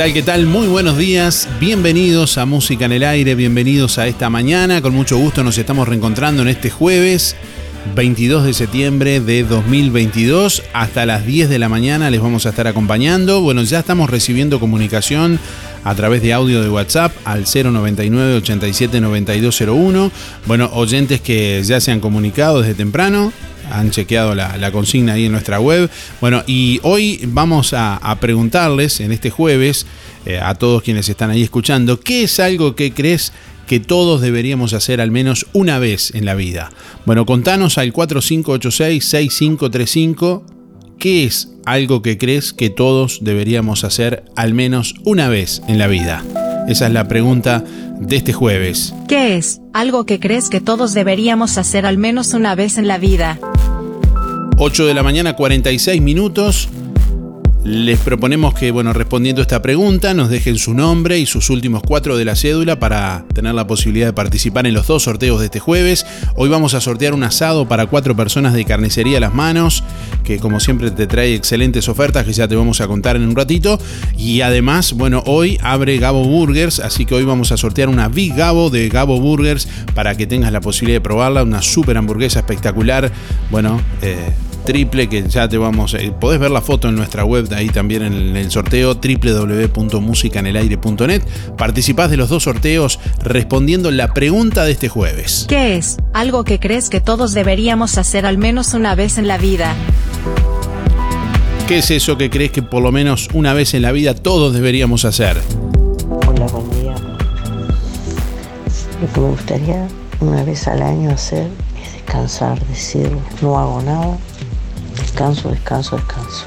tal? ¿Qué tal? Muy buenos días. Bienvenidos a Música en el Aire, bienvenidos a esta mañana. Con mucho gusto nos estamos reencontrando en este jueves 22 de septiembre de 2022. Hasta las 10 de la mañana les vamos a estar acompañando. Bueno, ya estamos recibiendo comunicación a través de audio de WhatsApp al 099 87 9201. Bueno, oyentes que ya se han comunicado desde temprano han chequeado la, consigna ahí en nuestra web. Bueno, y hoy vamos a, preguntarles en este jueves eh, a todos quienes están ahí escuchando, ¿qué es algo que crees que todos deberíamos hacer al menos una vez en la vida? Bueno, contanos al 4586-6535, ¿qué es algo que crees que todos deberíamos hacer al menos una vez en la vida? Esa es la pregunta de este jueves. ¿Qué es algo que crees que todos deberíamos hacer al menos una vez en la vida? 8 de la mañana, 46 minutos. Les proponemos que, bueno, respondiendo esta pregunta, nos dejen su nombre y sus últimos cuatro de la cédula para tener la posibilidad de participar en los dos sorteos de este jueves. Hoy vamos a sortear un asado para cuatro personas de carnicería a las manos, que como siempre te trae excelentes ofertas que ya te vamos a contar en un ratito. Y además, bueno, hoy abre Gabo Burgers, así que hoy vamos a sortear una Big Gabo de Gabo Burgers para que tengas la posibilidad de probarla, una super hamburguesa espectacular. Bueno, eh, triple que ya te vamos. Eh, podés ver la foto en nuestra web, de ahí también en el sorteo www.musicanelaire.net. Participás de los dos sorteos respondiendo la pregunta de este jueves. ¿Qué es algo que crees que todos deberíamos hacer al menos una vez en la vida? ¿Qué es eso que crees que por lo menos una vez en la vida todos deberíamos hacer? Hola, buen día. Lo que me gustaría una vez al año hacer es descansar, decir, no hago nada Descanso, descanso, descanso.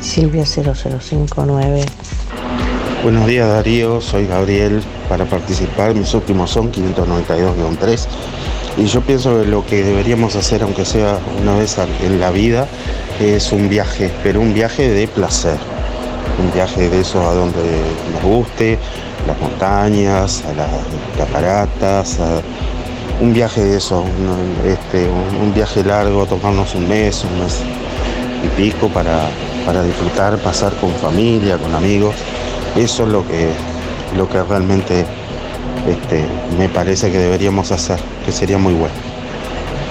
Silvia 0059. Buenos días Darío, soy Gabriel. Para participar mis últimos son 592-3 y yo pienso que lo que deberíamos hacer, aunque sea una vez en la vida, es un viaje, pero un viaje de placer. Un viaje de eso a donde nos guste, las montañas, a las cataratas, un viaje de eso, un, este, un, viaje largo, tomarnos un mes, un mes y pico para, para disfrutar, pasar con familia, con amigos. Eso es lo que, lo que realmente este, me parece que deberíamos hacer, que sería muy bueno.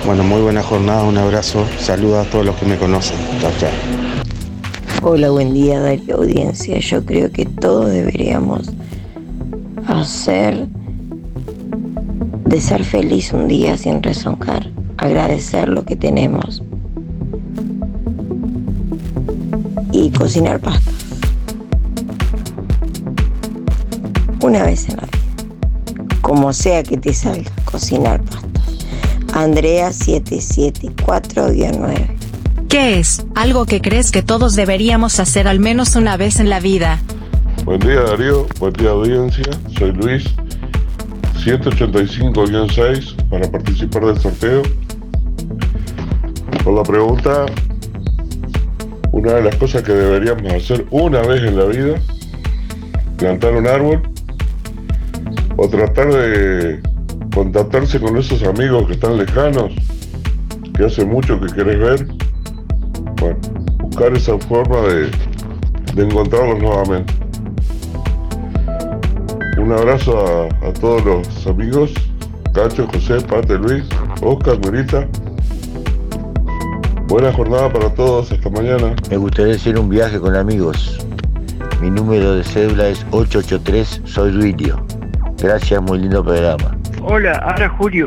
Bueno, muy buena jornada, un abrazo, saludos a todos los que me conocen. Chao, chao. Hola, buen día, Darío Audiencia. Yo creo que todos deberíamos hacer de ser feliz un día sin rezongar, agradecer lo que tenemos y cocinar pasta. Una vez en la vida, como sea que te salga, cocinar pasta. Andrea 774-9. ¿Qué es algo que crees que todos deberíamos hacer al menos una vez en la vida? Buen día Darío, buen día audiencia, soy Luis 185-6 para participar del sorteo. Por la pregunta, una de las cosas que deberíamos hacer una vez en la vida, plantar un árbol o tratar de contactarse con esos amigos que están lejanos, que hace mucho que querés ver. Bueno, buscar esa forma de, de encontrarlos nuevamente. Un abrazo a, todos los amigos, Cacho, José, Pate, Luis, Oscar, Mirita. Buena jornada para todos, hasta mañana. Me gustaría hacer un viaje con amigos. Mi número de cédula es 883, soy Luilio. Gracias, muy lindo programa. Hola, ahora Julio.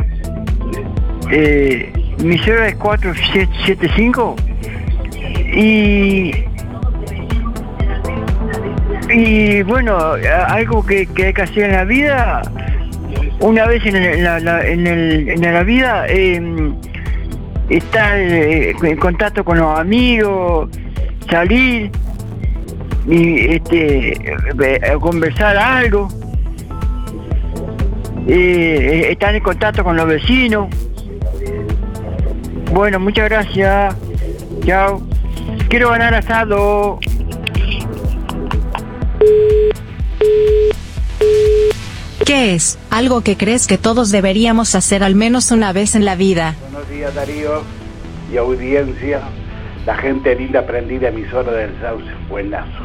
Eh, mi cédula es 475 y y bueno, algo que, hay que hacer en la vida, una vez en, la, en, la vida, em, estar eh, en contacto con los amigos, salir y este, conversar algo, eh, estar en contacto con los vecinos. Bueno, muchas gracias. Chao. Quiero ganar asado. ¿Qué es algo que crees que todos deberíamos hacer al menos una vez en la vida? Días Darío y audiencia, la gente linda aprendida emisora del Sauce, buenazo.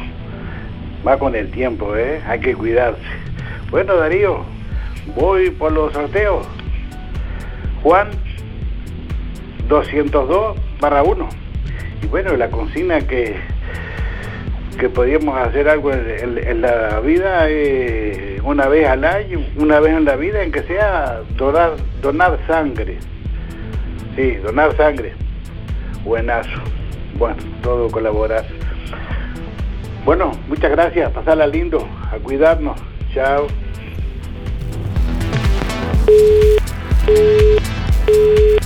Va con el tiempo, ¿eh? Hay que cuidarse. Bueno Darío, voy por los sorteos. Juan 202 barra 1. Y bueno, la consigna que que podíamos hacer algo en, la vida eh, una vez al año, una vez en la vida, en que sea donar, donar sangre. Sí, donar sangre. Buenazo. Bueno, todo colaborar. Bueno, muchas gracias, pasarla lindo, a cuidarnos. Chao.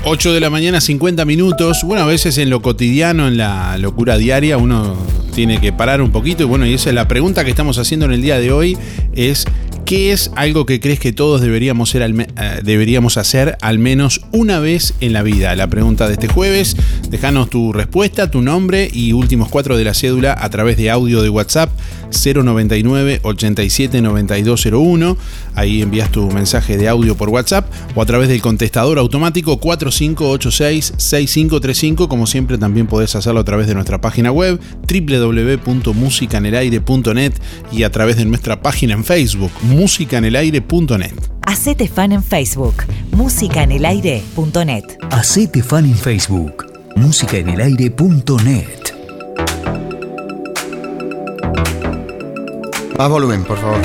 ...8 de la mañana, 50 minutos. Bueno, a veces en lo cotidiano, en la locura diaria, uno tiene que parar un poquito y bueno, y esa es la pregunta que estamos haciendo en el día de hoy, es ¿Qué es algo que crees que todos eh, deberíamos hacer al menos una vez en la vida? La pregunta de este jueves. Déjanos tu respuesta, tu nombre y últimos cuatro de la cédula a través de audio de WhatsApp 099 87 9201. Ahí envías tu mensaje de audio por WhatsApp o a través del contestador automático 4586 6535. Como siempre, también podés hacerlo a través de nuestra página web www.musicanelaire.net y a través de nuestra página en Facebook musicanelaire.net. Hacete fan en Facebook, musicaenelaire.net. Hacete fan en Facebook. Musicaenelaire.net. Más volumen, por favor.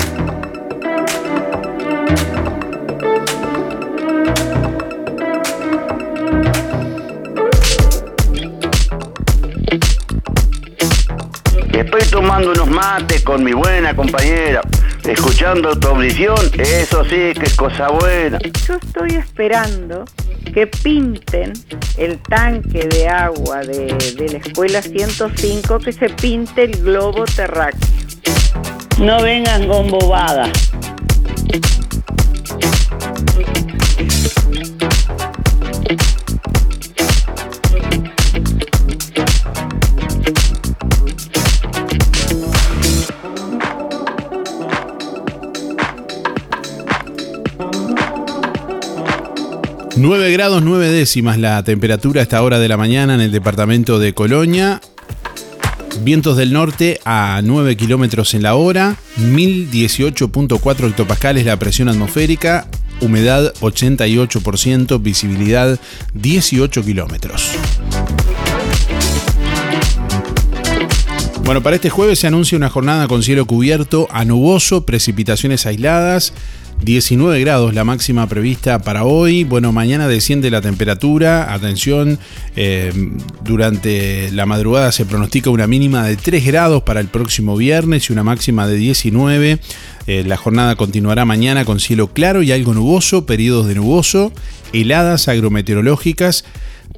Estoy tomando unos mates con mi buena compañera, escuchando tu audición, eso sí que es cosa buena. Yo estoy esperando que pinten el tanque de agua de, de la escuela 105, que se pinte el globo terráqueo. No vengan con bobadas. 9 grados 9 décimas la temperatura a esta hora de la mañana en el departamento de Colonia. Vientos del norte a 9 kilómetros en la hora, 1018.4 hectopascales la presión atmosférica, humedad 88%, visibilidad 18 kilómetros. Bueno, para este jueves se anuncia una jornada con cielo cubierto a nuboso, precipitaciones aisladas. 19 grados la máxima prevista para hoy. Bueno, mañana desciende la temperatura. Atención, eh, durante la madrugada se pronostica una mínima de 3 grados para el próximo viernes y una máxima de 19. Eh, la jornada continuará mañana con cielo claro y algo nuboso, periodos de nuboso, heladas agrometeorológicas.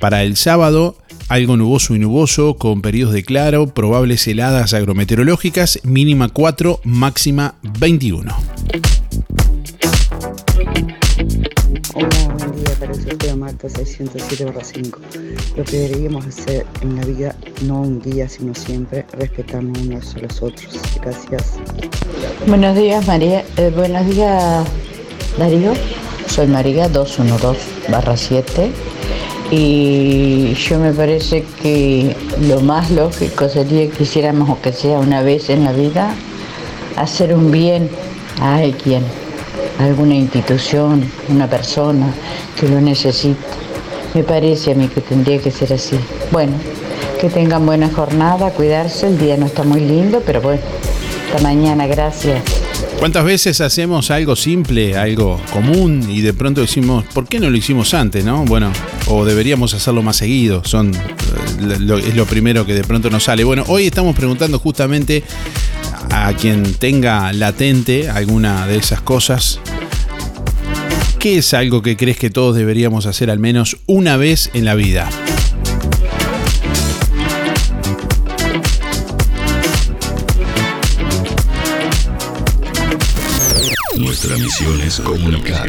Para el sábado, algo nuboso y nuboso, con periodos de claro, probables heladas agrometeorológicas, mínima 4, máxima 21. Hola, buen día para el sorteo Marta 607-5. Lo que deberíamos hacer en la vida, no un día, sino siempre, respetarnos unos a los otros. Gracias. Buenos días, María. Eh, buenos días, Darío. Soy María 212-7 y yo me parece que lo más lógico sería que hiciéramos, o que sea una vez en la vida, hacer un bien a alguien, alguna institución, una persona que lo necesite. Me parece a mí que tendría que ser así. Bueno, que tengan buena jornada, cuidarse, el día no está muy lindo, pero bueno, hasta mañana, gracias. ¿Cuántas veces hacemos algo simple, algo común y de pronto decimos, ¿por qué no lo hicimos antes, no? Bueno, o deberíamos hacerlo más seguido, son, eh, es lo primero que de pronto nos sale. Bueno, hoy estamos preguntando justamente a quien tenga latente alguna de esas cosas, ¿qué es algo que crees que todos deberíamos hacer al menos una vez en la vida? Nuestra misión es comunicar.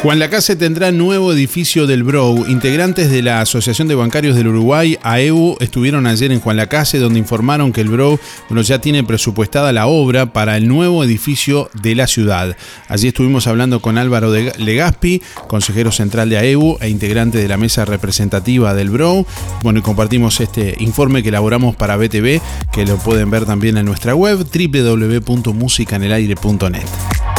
Juan Lacase tendrá nuevo edificio del Brow. Integrantes de la Asociación de Bancarios del Uruguay, AEU, estuvieron ayer en Juan Lacase donde informaron que el bueno, ya tiene presupuestada la obra para el nuevo edificio de la ciudad. Allí estuvimos hablando con Álvaro de Legaspi, consejero central de AEU e integrante de la mesa representativa del Brow. Bueno, y compartimos este informe que elaboramos para BTV, que lo pueden ver también en nuestra web www.musicanelaire.net.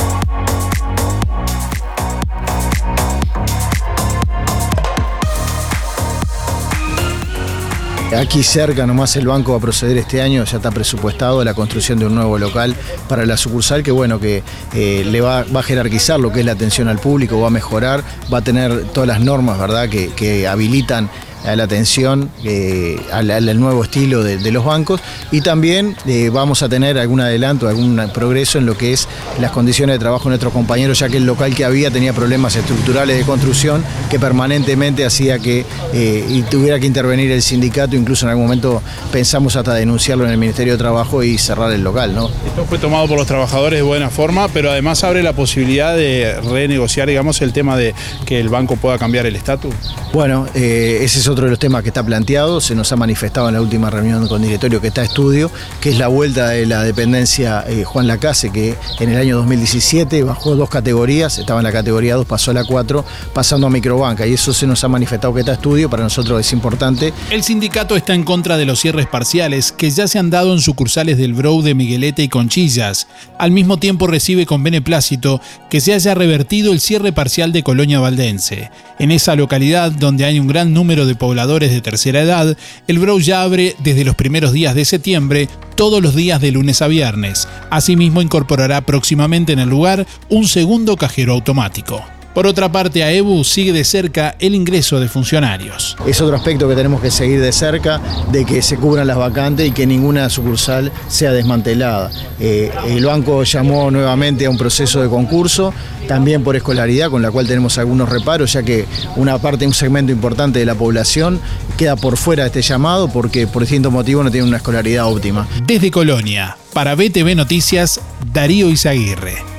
Aquí cerca nomás el banco va a proceder este año, ya está presupuestado la construcción de un nuevo local para la sucursal que bueno, que eh, le va, a jerarquizar lo que es la atención al público, va a mejorar, va a tener todas las normas, ¿verdad?, que, que habilitan a la atención, eh, al, al, nuevo estilo de, de, los bancos y también eh, vamos a tener algún adelanto, algún progreso en lo que es las condiciones de trabajo de nuestros compañeros, ya que el local que había tenía problemas estructurales de construcción que permanentemente hacía que eh, y tuviera que intervenir el sindicato, incluso en algún momento pensamos hasta denunciarlo en el Ministerio de Trabajo y cerrar el local. ¿no? Esto fue tomado por los trabajadores de buena forma, pero además abre la posibilidad de renegociar, digamos, el tema de que el banco pueda cambiar el estatus. Bueno, ese es otro de los temas que está planteado, se nos ha manifestado en la última reunión con directorio que está estudio, que es la vuelta de la dependencia eh, Juan Lacase, que en el año 2017 bajó dos categorías, estaba en la categoría 2, pasó a la 4, pasando a microbanca, y eso se nos ha manifestado que está estudio, para nosotros es importante. El sindicato está en contra de los cierres parciales que ya se han dado en sucursales del Brou de Miguelete y Conchillas. Al mismo tiempo recibe con beneplácito que se haya revertido el cierre parcial de Colonia Valdense. En esa localidad, donde hay un gran número de pobladores de tercera edad, el Brou ya abre desde los primeros días de septiembre todos los días de lunes a viernes. Asimismo, incorporará próximamente en el lugar un segundo cajero automático. Por otra parte, AEBU sigue de cerca el ingreso de funcionarios. Es otro aspecto que tenemos que seguir de cerca, de que se cubran las vacantes y que ninguna sucursal sea desmantelada. Eh, el banco llamó nuevamente a un proceso de concurso, también por escolaridad, con la cual tenemos algunos reparos, ya que una parte, un segmento importante de la población queda por fuera de este llamado porque por distintos motivos no tiene una escolaridad óptima. Desde Colonia, para BTV Noticias, Darío Izaguirre.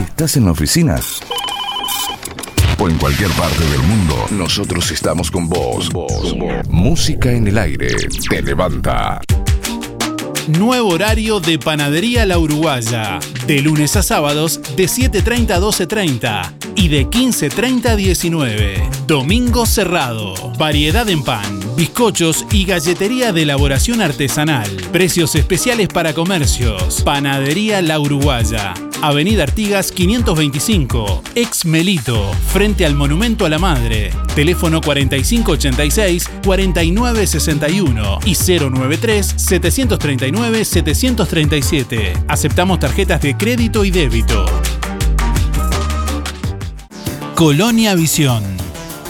¿Estás en la oficina? O en cualquier parte del mundo, nosotros estamos con vos. Música en el aire te levanta. Nuevo horario de Panadería La Uruguaya. De lunes a sábados de 7.30 a 12.30 y de 15.30 a 19. Domingo cerrado. Variedad en pan, bizcochos y galletería de elaboración artesanal. Precios especiales para comercios. Panadería La Uruguaya. Avenida Artigas 525, ex Melito, frente al Monumento a la Madre. Teléfono 4586-4961 y 093-739-737. Aceptamos tarjetas de crédito y débito. Colonia Visión.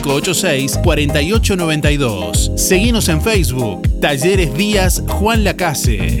4892. Seguinos en Facebook. Talleres Díaz Juan Lacase.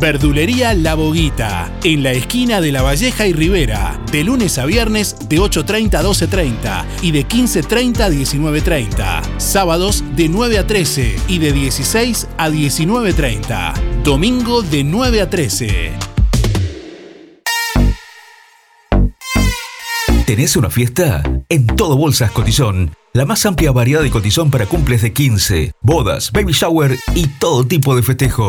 Verdulería La Boguita, en la esquina de La Valleja y Rivera, de lunes a viernes de 8.30 a 12.30 y de 15.30 a 19.30. Sábados de 9 a 13 y de 16 a 19.30. Domingo de 9 a 13. ¿Tenés una fiesta? En Todo Bolsas Cotizón. La más amplia variedad de cotizón para cumples de 15, bodas, baby shower y todo tipo de festejo.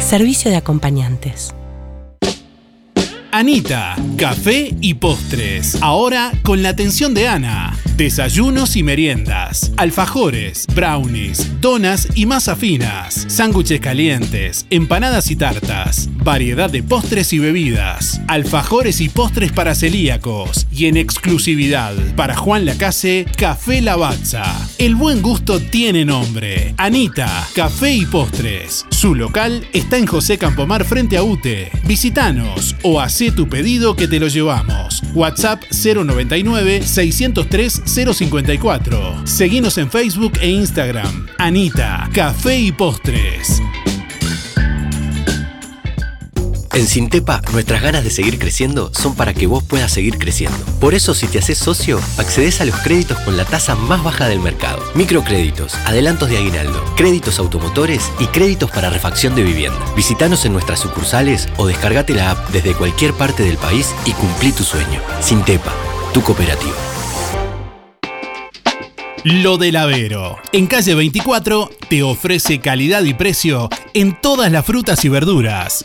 Servicio de acompañantes. Anita, café y postres. Ahora con la atención de Ana. Desayunos y meriendas, alfajores, brownies, donas y masa finas, sándwiches calientes, empanadas y tartas, variedad de postres y bebidas, alfajores y postres para celíacos y en exclusividad para Juan Lacase, Café Lavazza. El buen gusto tiene nombre. Anita, Café y Postres. Su local está en José Campomar frente a UTE. Visítanos o hacé tu pedido que te lo llevamos. WhatsApp 099 603 054. Seguinos en Facebook e Instagram. Anita, Café y Postres. En Sintepa, nuestras ganas de seguir creciendo son para que vos puedas seguir creciendo. Por eso, si te haces socio, accedes a los créditos con la tasa más baja del mercado. Microcréditos, adelantos de aguinaldo, créditos automotores y créditos para refacción de vivienda. Visítanos en nuestras sucursales o descargate la app desde cualquier parte del país y cumplí tu sueño. Sintepa, tu cooperativa. Lo del Avero. En calle 24 te ofrece calidad y precio en todas las frutas y verduras.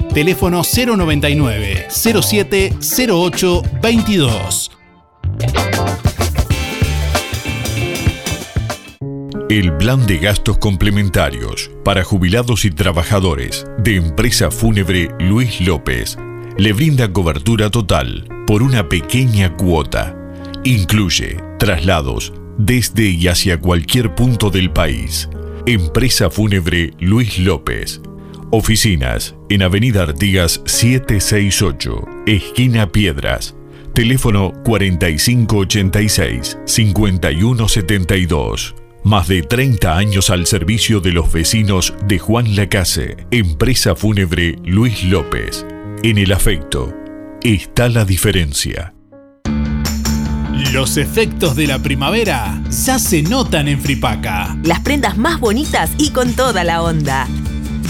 Teléfono 099 07 08 22. El plan de gastos complementarios para jubilados y trabajadores de Empresa Fúnebre Luis López le brinda cobertura total por una pequeña cuota. Incluye traslados desde y hacia cualquier punto del país, Empresa Fúnebre Luis López. Oficinas en Avenida Artigas 768, esquina Piedras. Teléfono 4586-5172. Más de 30 años al servicio de los vecinos de Juan Lacase. Empresa Fúnebre Luis López. En el afecto está la diferencia. Los efectos de la primavera ya se notan en Fripaca. Las prendas más bonitas y con toda la onda.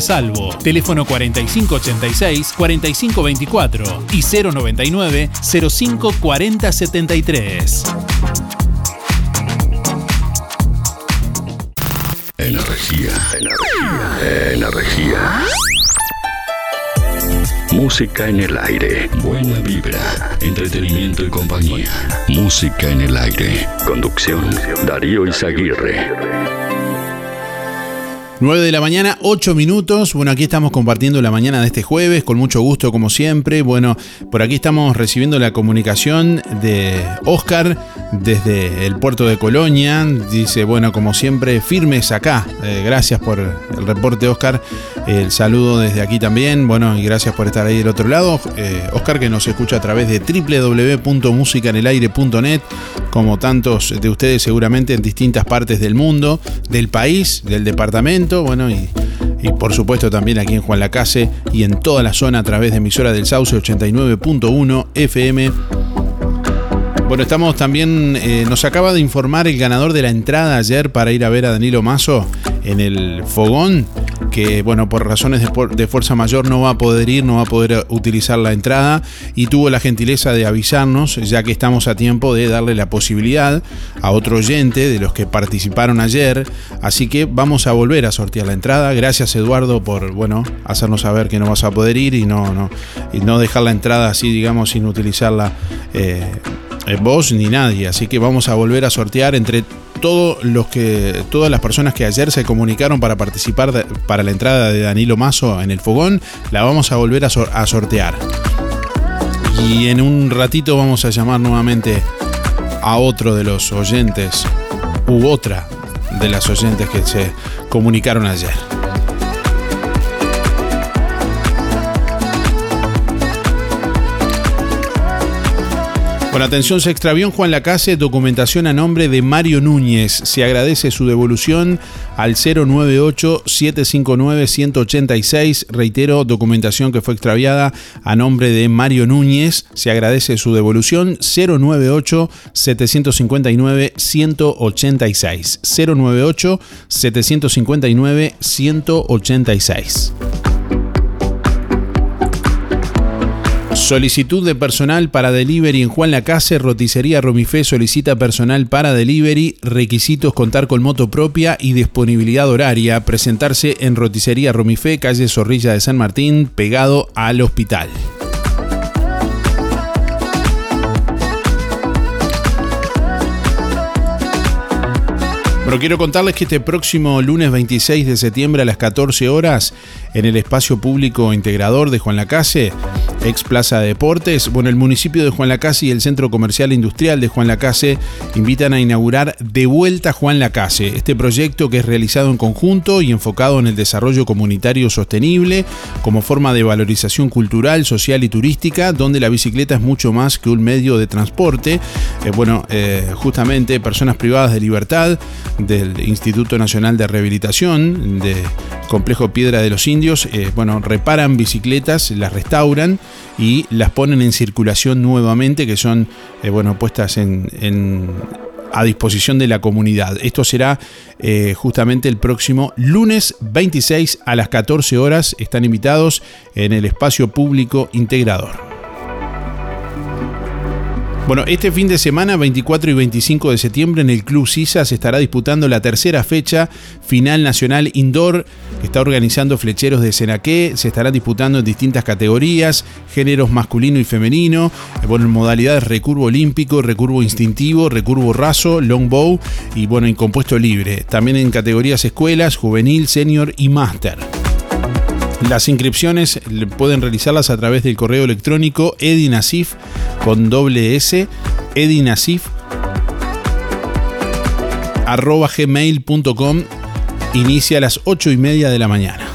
Salvo. Teléfono 4586-4524 y 099-054073. Energía, energía, energía. Música en el aire. Buena vibra. Entretenimiento y compañía. Música en el aire. Conducción. Darío Izaguirre. 9 de la mañana, 8 minutos. Bueno, aquí estamos compartiendo la mañana de este jueves, con mucho gusto como siempre. Bueno, por aquí estamos recibiendo la comunicación de Oscar desde el puerto de Colonia. Dice, bueno, como siempre, firmes acá. Eh, gracias por el reporte, Oscar. El saludo desde aquí también. Bueno, y gracias por estar ahí del otro lado. Eh, Oscar que nos escucha a través de www.musicanelaire.net, como tantos de ustedes seguramente en distintas partes del mundo, del país, del departamento bueno, y, por supuesto también aquí en Juan Lacase y en toda la zona a través de emisora del Sauce 89.1 FM. Bueno, estamos también, eh, nos acaba de informar el ganador de la entrada ayer para ir a ver a Danilo Mazo en el Fogón que bueno, por razones de, fuerza mayor no va a poder ir, no va a poder utilizar la entrada y tuvo la gentileza de avisarnos, ya que estamos a tiempo de darle la posibilidad a otro oyente de los que participaron ayer, así que vamos a volver a sortear la entrada. Gracias Eduardo por, bueno, hacernos saber que no vas a poder ir y no, no, y no dejar la entrada así, digamos, sin utilizarla. Eh, eh, vos ni nadie, así que vamos a volver a sortear entre los que todas las personas que ayer se comunicaron para participar para la entrada de Danilo Mazo en el fogón, la vamos a volver a sortear. Y en un ratito vamos a llamar nuevamente a otro de los oyentes u otra de las oyentes que se comunicaron ayer. Con atención se extravió en Juan Lacase documentación a nombre de Mario Núñez. Se agradece su devolución al 098-759-186. Reitero, documentación que fue extraviada a nombre de Mario Núñez. Se agradece su devolución 098-759-186. 098-759-186. Solicitud de personal para delivery en Juan Lacase, Roticería Romifé solicita personal para delivery, requisitos contar con moto propia y disponibilidad horaria, presentarse en Roticería Romifé, calle Zorrilla de San Martín, pegado al hospital. Pero quiero contarles que este próximo lunes 26 de septiembre a las 14 horas en el espacio público integrador de Juan Lacase, ex Plaza de Deportes, bueno, el municipio de Juan Lacase y el Centro Comercial Industrial de Juan Lacase invitan a inaugurar De Vuelta Juan Lacase, este proyecto que es realizado en conjunto y enfocado en el desarrollo comunitario sostenible como forma de valorización cultural, social y turística, donde la bicicleta es mucho más que un medio de transporte. Eh, bueno, eh, justamente personas privadas de libertad, del Instituto Nacional de Rehabilitación de Complejo Piedra de los Indios, eh, bueno, reparan bicicletas, las restauran y las ponen en circulación nuevamente, que son, eh, bueno, puestas en, en, a disposición de la comunidad. Esto será eh, justamente el próximo lunes 26 a las 14 horas. Están invitados en el espacio público integrador. Bueno, este fin de semana, 24 y 25 de septiembre, en el Club Sisa se estará disputando la tercera fecha final nacional indoor que está organizando Flecheros de Senaqué. Se estará disputando en distintas categorías, géneros masculino y femenino, eh, bueno, en modalidades recurvo olímpico, recurvo instintivo, recurvo raso, longbow y bueno, en compuesto libre. También en categorías escuelas, juvenil, senior y máster. Las inscripciones pueden realizarlas a través del correo electrónico edinasif con doble S, edinasif arroba gmail.com inicia a las 8 y media de la mañana.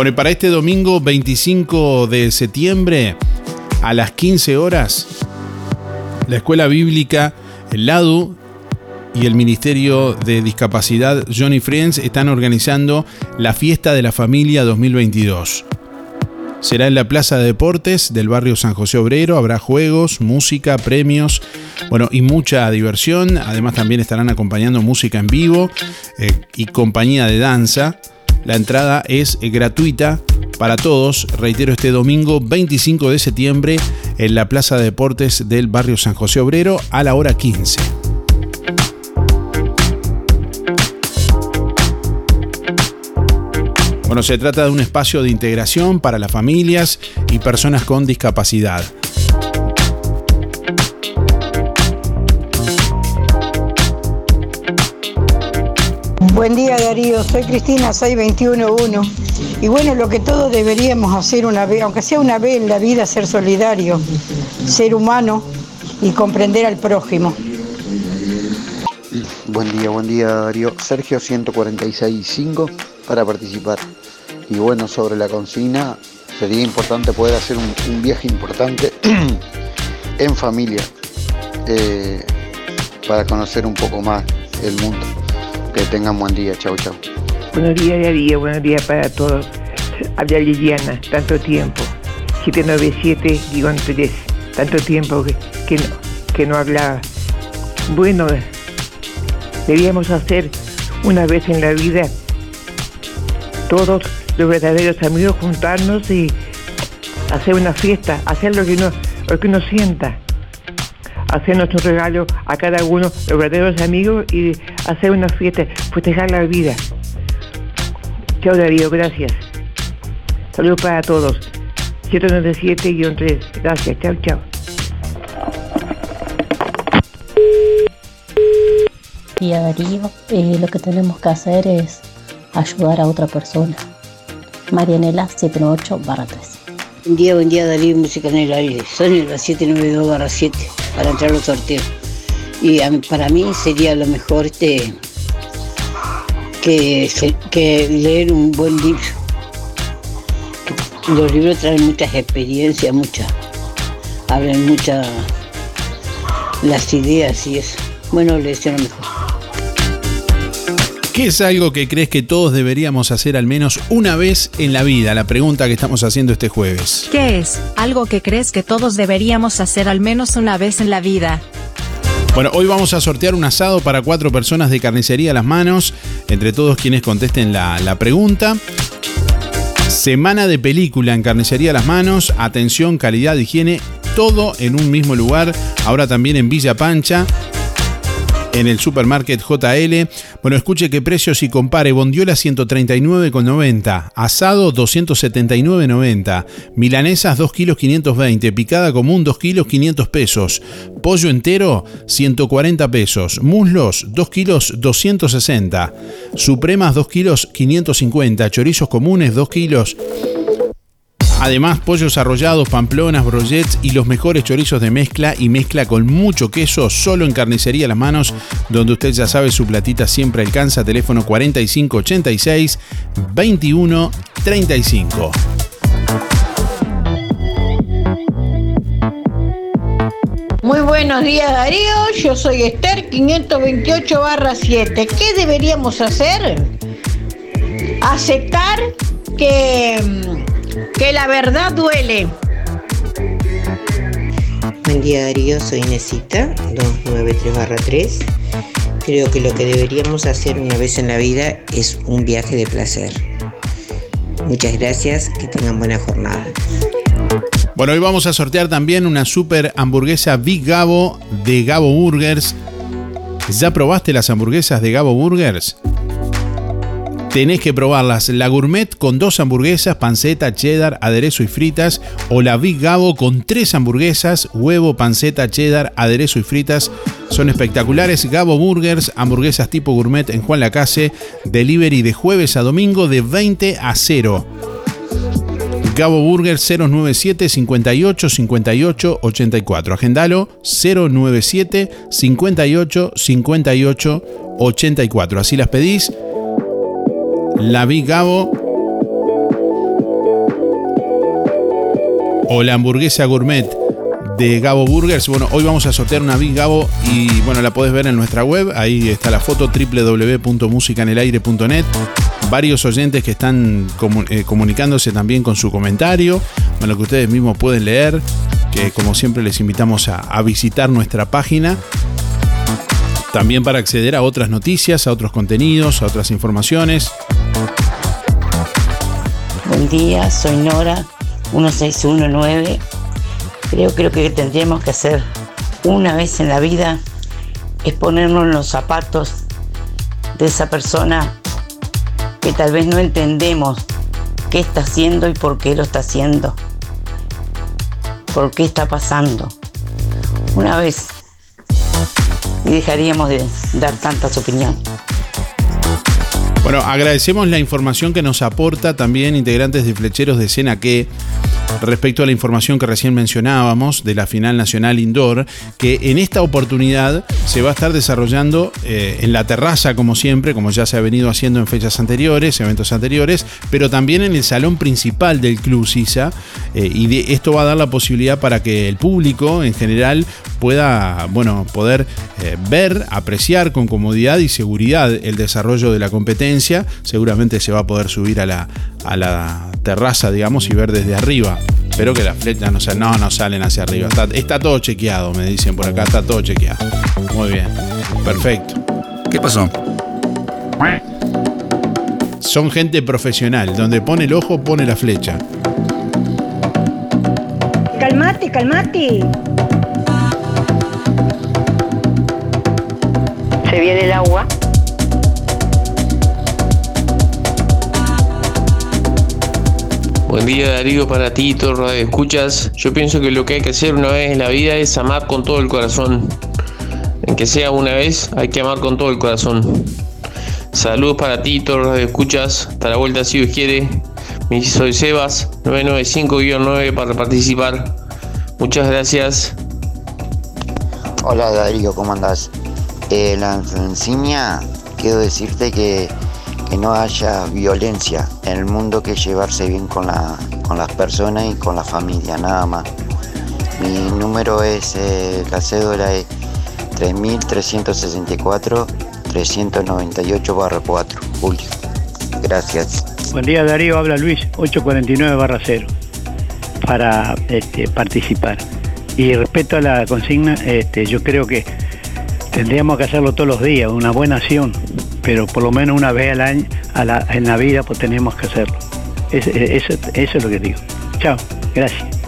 Bueno, y para este domingo 25 de septiembre a las 15 horas, la Escuela Bíblica, el LADU y el Ministerio de Discapacidad Johnny Friends están organizando la Fiesta de la Familia 2022. Será en la Plaza de Deportes del barrio San José Obrero. Habrá juegos, música, premios, bueno, y mucha diversión. Además también estarán acompañando música en vivo eh, y compañía de danza. La entrada es gratuita para todos, reitero, este domingo 25 de septiembre en la Plaza de Deportes del barrio San José Obrero a la hora 15. Bueno, se trata de un espacio de integración para las familias y personas con discapacidad. Buen día Darío, soy Cristina 6211 y bueno, lo que todos deberíamos hacer una vez, aunque sea una vez en la vida, ser solidario, ser humano y comprender al prójimo. Buen día, buen día Darío. Sergio 146.5 para participar. Y bueno, sobre la consigna, sería importante poder hacer un, viaje importante en familia eh, para conocer un poco más el mundo. Que tengan buen día, chau chau. Buenos días, Darío, buenos días para todos. Habla Liliana, tanto tiempo. 797-3, tanto tiempo que, que, no, que no hablaba. Bueno, debíamos hacer una vez en la vida todos los verdaderos amigos juntarnos y hacer una fiesta, hacer lo que uno, lo que uno sienta hacernos un regalo a cada uno, los verdaderos amigos, y hacer una fiesta, festejar la vida. Chao Darío, gracias. Saludos para todos. 197-3. Gracias, chao, chao. Y a Darío, eh, lo que tenemos que hacer es ayudar a otra persona. Marianela 798 barra 3. Buen día, buen día Darío, música en el aire. Sonia la 792 barra 7 para entrar a los sorteos. Y para mí sería lo mejor este, que, leer un buen libro. Los libros traen muchas experiencias, muchas, abren muchas las ideas y eso. Bueno, le deseo lo mejor. ¿Qué es algo que crees que todos deberíamos hacer al menos una vez en la vida? La pregunta que estamos haciendo este jueves. ¿Qué es? Algo que crees que todos deberíamos hacer al menos una vez en la vida. Bueno, hoy vamos a sortear un asado para cuatro personas de carnicería a las manos, entre todos quienes contesten la, la pregunta. Semana de película en carnicería a las manos, atención, calidad, higiene, todo en un mismo lugar, ahora también en Villa Pancha. En el supermarket JL. Bueno, escuche qué precios y compare. Bondiola 139,90. Asado 279,90. Milanesas 2 kilos 520. Picada común 2 kilos 500 pesos. Pollo entero 140 pesos. Muslos 2 kilos 260. Supremas 2 kilos 550. Chorizos comunes 2 kilos Además, pollos arrollados, pamplonas, brochets y los mejores chorizos de mezcla y mezcla con mucho queso solo en Carnicería Las Manos, donde usted ya sabe su platita siempre alcanza. Teléfono 4586 2135. Muy buenos días Darío, yo soy Esther 528 7. ¿Qué deberíamos hacer? Aceptar que mm, que la verdad duele. Buen día Darío, soy Inesita, 293-3. Creo que lo que deberíamos hacer una vez en la vida es un viaje de placer. Muchas gracias, que tengan buena jornada. Bueno, hoy vamos a sortear también una super hamburguesa Big Gabo de Gabo Burgers. ¿Ya probaste las hamburguesas de Gabo Burgers? Tenés que probarlas. La gourmet con dos hamburguesas, panceta, cheddar, aderezo y fritas. O la Big Gabo con tres hamburguesas, huevo, panceta, cheddar, aderezo y fritas. Son espectaculares. Gabo Burgers, hamburguesas tipo gourmet en Juan Lacase. Delivery de jueves a domingo de 20 a 0. Gabo Burgers 097 58 58 84. Agendalo 097 58 58 84. Así las pedís la Big Gabo o la hamburguesa gourmet de Gabo Burgers. Bueno, hoy vamos a sortear una Big Gabo y bueno, la podés ver en nuestra web. Ahí está la foto www.musicanelaire.net. Varios oyentes que están eh, comunicándose también con su comentario. Bueno, que ustedes mismos pueden leer. Que como siempre les invitamos a visitar nuestra página también para acceder a otras noticias, a otros contenidos, a otras informaciones. Buen día, soy Nora, 1619. Creo lo que tendríamos que hacer una vez en la vida es ponernos en los zapatos de esa persona que tal vez no entendemos qué está haciendo y por qué lo está haciendo. Por qué está pasando. Una vez y dejaríamos de dar tantas opiniones. Bueno, agradecemos la información que nos aporta también integrantes de Flecheros de Escena que respecto a la información que recién mencionábamos de la final nacional indoor, que en esta oportunidad se va a estar desarrollando eh, en la terraza, como siempre, como ya se ha venido haciendo en fechas anteriores, eventos anteriores, pero también en el salón principal del Club Sisa. Eh, y de, esto va a dar la posibilidad para que el público en general pueda, bueno, poder eh, ver, apreciar con comodidad y seguridad el desarrollo de la competencia. Seguramente se va a poder subir a la, a la terraza, digamos, y ver desde arriba. Espero que las flechas no, no, no salen hacia arriba. Está, todo chequeado, me dicen por acá, está todo chequeado. Muy bien, perfecto. ¿Qué pasó? Son gente profesional, donde pone el ojo, pone la flecha. Calmate, calmate. Se viene el agua. Buen día Darío para ti, todo Radio Escuchas. Yo pienso que lo que hay que hacer una vez en la vida es amar con todo el corazón. En que sea una vez, hay que amar con todo el corazón. Saludos para ti, todo Radio Escuchas. Hasta la vuelta si Dios quiere. Soy Sebas, 995-9 para participar. Muchas gracias. Hola Darío, ¿cómo andás? Eh, la encimia, quiero decirte que que no haya violencia en el mundo, que llevarse bien con, la, con las personas y con la familia, nada más. Mi número es, eh, la cédula es 3364 398 4, Julio. Gracias. Buen día Darío, habla Luis, 849 0, para este, participar. Y respecto a la consigna, este, yo creo que tendríamos que hacerlo todos los días, una buena acción pero por lo menos una vez al año en la vida pues tenemos que hacerlo. eso, eso es lo que digo. Chao, gracias.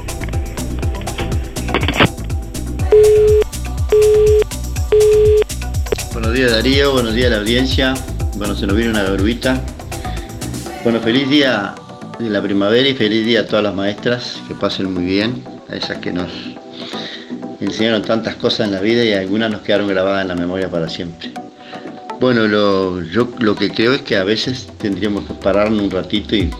Buenos días Darío, buenos días a la audiencia. Bueno, se nos viene una grubita. Bueno, feliz día de la primavera y feliz día a todas las maestras, que pasen muy bien, a esas que nos enseñaron tantas cosas en la vida y algunas nos quedaron grabadas en la memoria para siempre. Bueno, lo, yo lo que creo es que a veces tendríamos que pararnos un ratito y,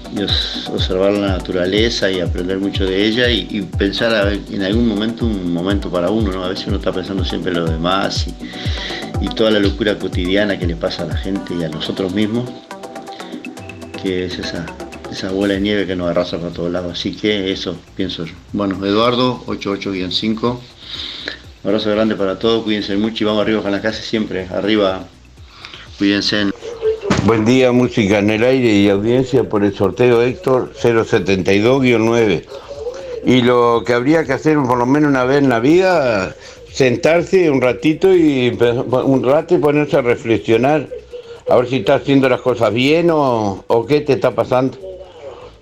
observar la naturaleza y aprender mucho de ella y, y pensar a ver, en algún momento un momento para uno, ¿no? A veces uno está pensando siempre en lo demás y, y toda la locura cotidiana que le pasa a la gente y a nosotros mismos, que es esa, esa bola de nieve que nos arrasa por todos lados. Así que eso pienso yo. Bueno, Eduardo, 88-5. Un abrazo grande para todos, cuídense mucho y vamos arriba con la casa siempre, arriba, cuídense. Buen día, música en el aire y audiencia por el sorteo Héctor 072-9. Y lo que habría que hacer por lo menos una vez en la vida, sentarse un ratito y un rato y ponerse a reflexionar, a ver si estás haciendo las cosas bien o, o qué te está pasando.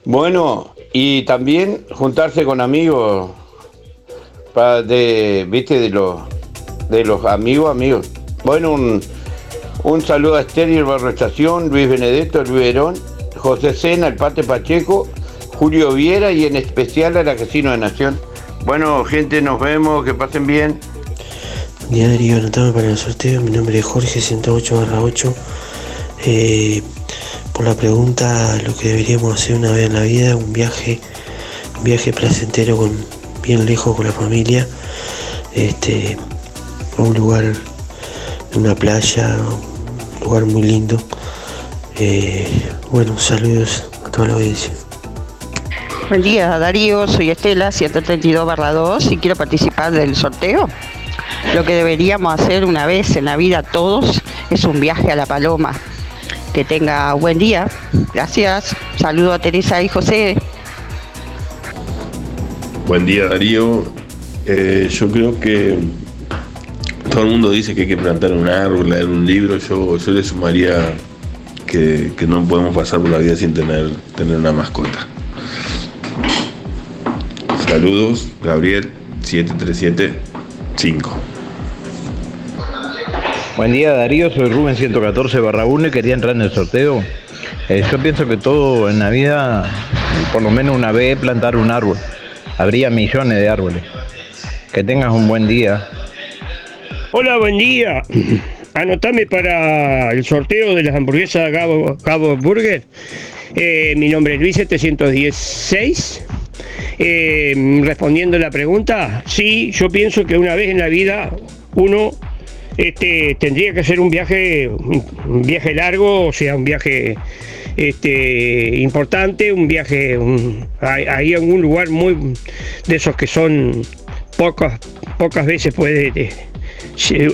Bueno, y también juntarse con amigos, para de, viste, de los, de los amigos, amigos. Bueno, un, un saludo a Esther y el Barro Estación, Luis Benedetto, Luis José Sena, el Pate Pacheco, Julio Viera y en especial a la Casino de Nación. Bueno, gente, nos vemos, que pasen bien. Día Darío, anotame para el sorteo. Mi nombre es Jorge 108 8. Eh, por la pregunta, lo que deberíamos hacer una vez en la vida, un viaje, un viaje placentero con bien lejos con la familia, este, un lugar, una playa, lugar muy lindo. Eh, bueno, saludos a toda la audiencia. Buen día, Darío. Soy Estela, 132 barra 2 y quiero participar del sorteo. Lo que deberíamos hacer una vez en la vida todos es un viaje a La Paloma. Que tenga buen día. Gracias. Saludo a Teresa y José. Buen día Darío. Eh, yo creo que todo el mundo dice que hay que plantar un árbol, leer un libro. Yo, yo le sumaría que, que no podemos pasar por la vida sin tener, tener una mascota. Saludos, Gabriel 7375. Buen día Darío, soy Rubén 114 barra 1 y quería entrar en el sorteo. Eh, yo pienso que todo en la vida, por lo menos una vez, plantar un árbol. Habría millones de árboles. Que tengas un buen día. Hola, buen día. Anotame para el sorteo de las hamburguesas Gabo, Burger. Eh, mi nombre es Luis 716. Eh, respondiendo la pregunta, sí, yo pienso que una vez en la vida uno este, tendría que hacer un viaje, un viaje largo, o sea, un viaje este, importante, un viaje un- ahí en un lugar muy de esos que son pocas, pocas veces puede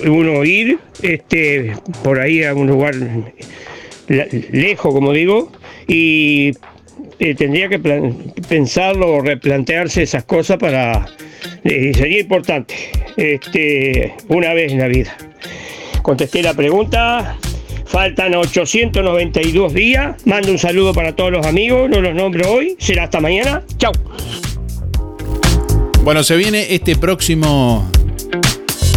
uno ir este, por ahí a un lugar lejos, como digo, y eh, tendría que pensarlo o replantearse esas cosas para... eh, sería importante, este, una vez en la vida. Contesté la pregunta. Faltan 892 días. Mando un saludo para todos los amigos. No los nombro hoy. Será hasta mañana. Chau. Bueno, se viene este próximo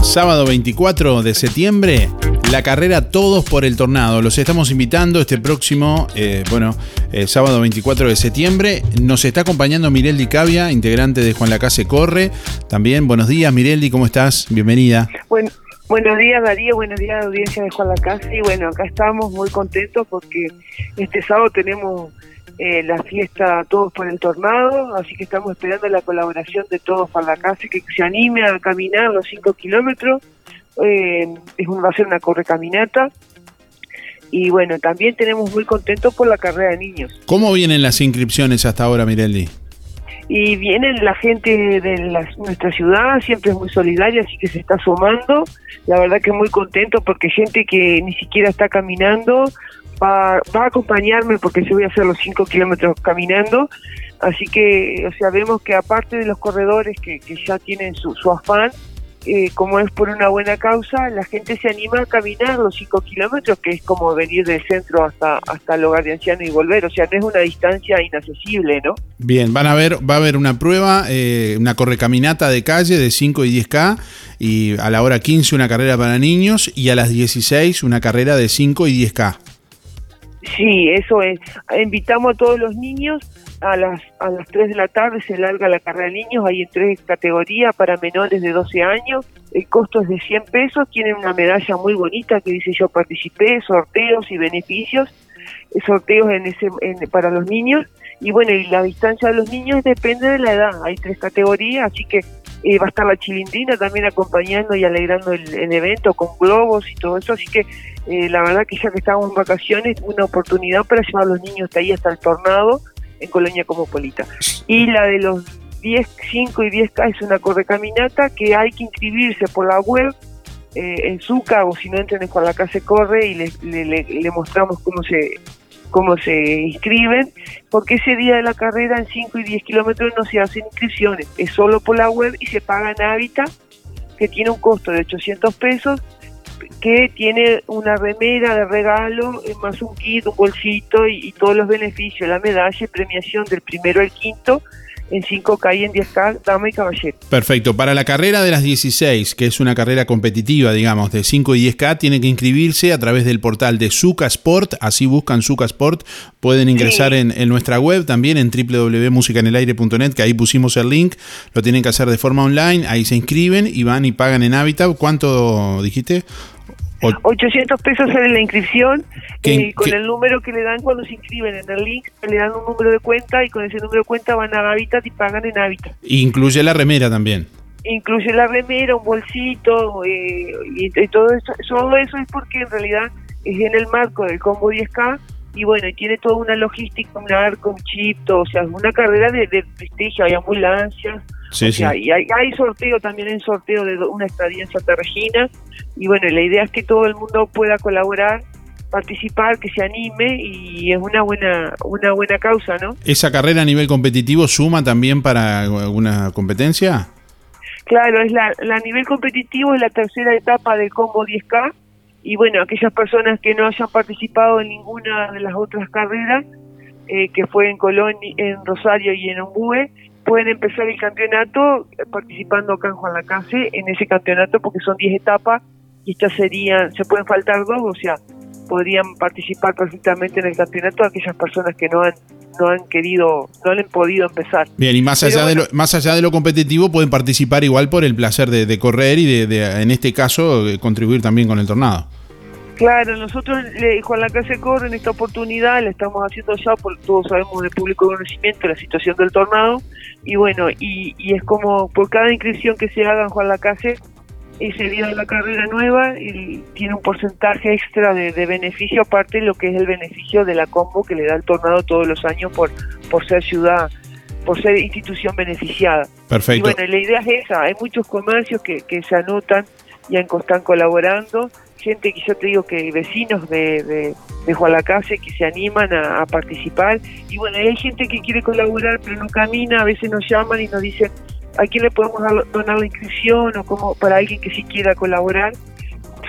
sábado 24 de septiembre la carrera Todos por el Tornado. Los estamos invitando este próximo, eh, bueno, eh, sábado 24 de septiembre. Nos está acompañando Mireldi Cavia, integrante de Juan Lacase Corre. También, buenos días Mireldi, ¿cómo estás? Bienvenida. Bueno, buenos días Darío, buenos días audiencia de Juan Lacase y bueno, acá estamos muy contentos porque este sábado tenemos eh, la fiesta Todos por el Tornado, así que estamos esperando la colaboración de todos Juan Lacase que se anime a caminar los 5 kilómetros, eh, es un- va a ser una correcaminata y bueno, también tenemos muy contentos por la carrera de niños. ¿Cómo vienen las inscripciones hasta ahora, Mireldi? Y viene la gente de la- nuestra ciudad, siempre es muy solidaria, así que se está sumando. La verdad que muy contento porque gente que ni siquiera está caminando va, va a acompañarme porque yo voy a hacer los 5 kilómetros caminando. Así que, o sea, vemos que aparte de los corredores que, ya tienen su, su afán, eh, como es por una buena causa, la gente se anima a caminar los 5 kilómetros, que es como venir del centro hasta, hasta el hogar de ancianos y volver. O sea, no es una distancia inaccesible, ¿no? Bien, van a ver, va a haber una prueba, eh, una correcaminata de calle de 5 y 10K, y a la hora 15 una carrera para niños, y a las 16 una carrera de 5 y 10K. Sí, eso es. Invitamos a todos los niños a las a las 3 de la tarde se larga la carrera de niños, hay en tres categorías para menores de 12 años, el costo es de 100 pesos, tienen una medalla muy bonita que dice yo participé, sorteos y beneficios, sorteos en ese para los niños y bueno, y la distancia de los niños depende de la edad, hay tres categorías, así que eh, va a estar la chilindrina también acompañando y alegrando el, el evento con globos y todo eso, así que eh, la verdad que ya que estábamos en vacaciones, una oportunidad para llevar a los niños hasta ahí, hasta el tornado, en Colonia Cosmopolita. Y la de los 10, 5 y 10K es una correcaminata que hay que inscribirse por la web eh, en Zuca o si no entren con la casa corre y le, le, le, mostramos cómo se cómo se inscriben, porque ese día de la carrera en 5 y 10 kilómetros no se hacen inscripciones, es solo por la web y se paga en Hábitat, que tiene un costo de 800 pesos que tiene una remera de regalo, eh, más un kit, un bolsito y, todos los beneficios, la medalla y premiación del primero al quinto en 5K y en 10K, dama y caballero. Perfecto. Para la carrera de las 16, que es una carrera competitiva, digamos, de 5 y 10K, tiene que inscribirse a través del portal de Zuka Sport. Así buscan Zuka Sport. Pueden ingresar en, en, nuestra web también en www.musicanelaire.net, que ahí pusimos el link. Lo tienen que hacer de forma online. Ahí se inscriben y van y pagan en Habitat. ¿Cuánto dijiste? 800 pesos sale la inscripción, eh, con el número que le dan cuando se inscriben en el link, le dan un número de cuenta y con ese número de cuenta van a Habitat y pagan en Habitat. Incluye la remera también. Incluye la remera, un bolsito eh, y, todo eso. Todo eso es porque en realidad es en el marco del combo 10K y bueno, y tiene toda una logística, un arco, un chip, todo, o sea, una carrera de, de prestigio, hay ambulancias Sí, sí. Y hay, hay, sorteo también, en sorteo de una estadía en Santa Regina. Y bueno, la idea es que todo el mundo pueda colaborar, participar, que se anime y es una buena, una buena causa, ¿no? ¿Esa carrera a nivel competitivo suma también para alguna competencia? Claro, es la, la nivel competitivo es la tercera etapa del combo 10K. Y bueno, aquellas personas que no hayan participado en ninguna de las otras carreras, eh, que fue en Colón, en Rosario y en Ombúe, pueden empezar el campeonato participando acá en Juan Lacase en ese campeonato porque son 10 etapas y estas serían, se pueden faltar dos, o sea, podrían participar perfectamente en el campeonato aquellas personas que no han no han querido, no han podido empezar. Bien, y más allá, de lo, más allá de lo competitivo pueden participar igual por el placer de, correr y de, en este caso, contribuir también con el tornado. Claro, nosotros Juan la Casa Corre en esta oportunidad le estamos haciendo ya, por, todos sabemos de público conocimiento la situación del tornado, y bueno, y, es como por cada inscripción que se haga en Juan la Casa, ese día de la carrera nueva y tiene un porcentaje extra de, beneficio, aparte de lo que es el beneficio de la combo que le da el tornado todos los años por, por ser ciudad, por ser institución beneficiada. Perfecto. Y bueno, la idea es esa, hay muchos comercios que, que se anotan y están colaborando gente que yo te digo que vecinos de, de, de Jualacase que se animan a, participar. Y bueno, hay gente que quiere colaborar pero no camina, a veces nos llaman y nos dicen a quién le podemos donar la inscripción o como para alguien que sí quiera colaborar,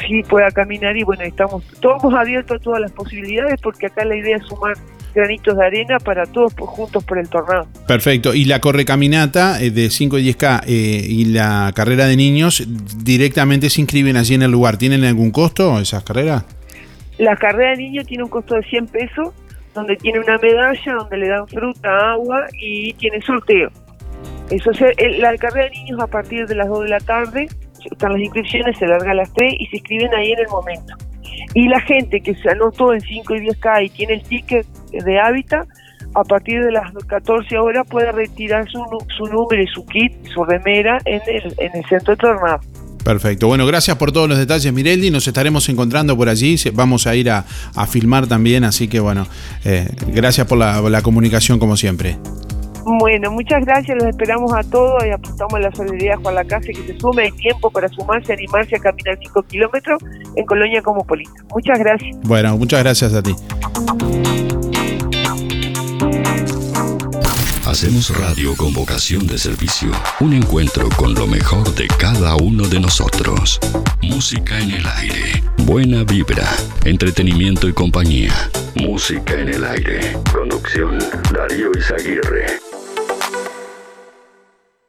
sí pueda caminar. Y bueno, estamos todos abiertos a todas las posibilidades porque acá la idea es sumar granitos de arena para todos juntos por el tornado. Perfecto. ¿Y la correcaminata eh, de 5 y 10K eh, y la carrera de niños directamente se inscriben allí en el lugar? ¿Tienen algún costo esas carreras? La carrera de niños tiene un costo de 100 pesos, donde tiene una medalla, donde le dan fruta, agua y tiene sorteo. Eso es, la carrera de niños a partir de las 2 de la tarde, están las inscripciones, se larga las 3 y se inscriben ahí en el momento. Y la gente que se anotó en 5 y 10K y tiene el ticket de hábitat, a partir de las 14 horas puede retirar su, su número y su kit, su remera en el, en el centro de tornado. Perfecto. Bueno, gracias por todos los detalles, Mirelli. Nos estaremos encontrando por allí. Vamos a ir a, filmar también. Así que, bueno, eh, gracias por la comunicación, como siempre. Bueno, muchas gracias, los esperamos a todos y apuntamos a la solidaridad Juan la Casa que se sume el tiempo para sumarse, animarse a caminar 5 kilómetros en Colonia Cosmopolita. Muchas gracias. Bueno, muchas gracias a ti. Hacemos radio con vocación de servicio. Un encuentro con lo mejor de cada uno de nosotros. Música en el aire. Buena vibra. Entretenimiento y compañía. Música en el aire. Conducción Darío Izaguirre.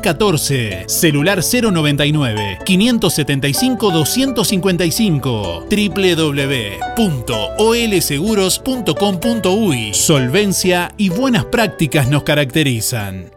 14 celular 099 575 255 www.olseguros.com.uy Solvencia y buenas prácticas nos caracterizan.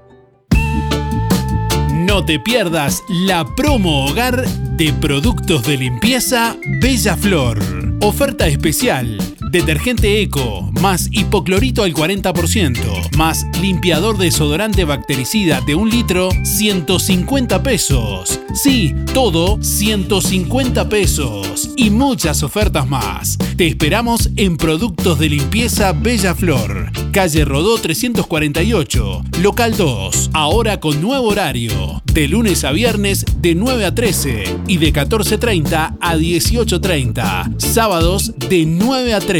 No te pierdas la promo hogar de productos de limpieza Bella Flor. Oferta especial. Detergente Eco, más hipoclorito al 40%, más limpiador desodorante bactericida de un litro, 150 pesos. Sí, todo 150 pesos. Y muchas ofertas más. Te esperamos en Productos de Limpieza Bella Flor, calle Rodó 348, local 2, ahora con nuevo horario, de lunes a viernes de 9 a 13 y de 14.30 a 18.30, sábados de 9 a 13.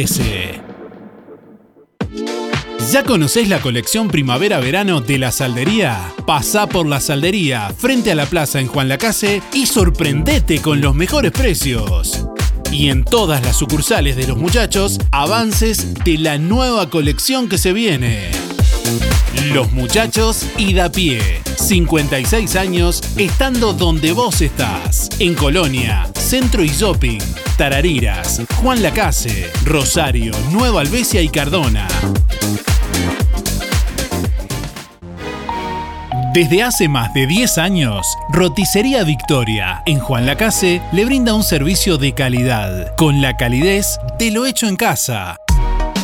¿Ya conocés la colección primavera-verano de la Saldería? Pasá por la Saldería frente a la plaza en Juan Lacase y sorprendete con los mejores precios. Y en todas las sucursales de los muchachos, avances de la nueva colección que se viene. Los muchachos y da pie. 56 años estando donde vos estás. En Colonia, Centro y Shopping, Tarariras, Juan Lacase, Rosario, Nueva Albesia y Cardona. Desde hace más de 10 años, Roticería Victoria en Juan Lacase le brinda un servicio de calidad, con la calidez de lo hecho en casa.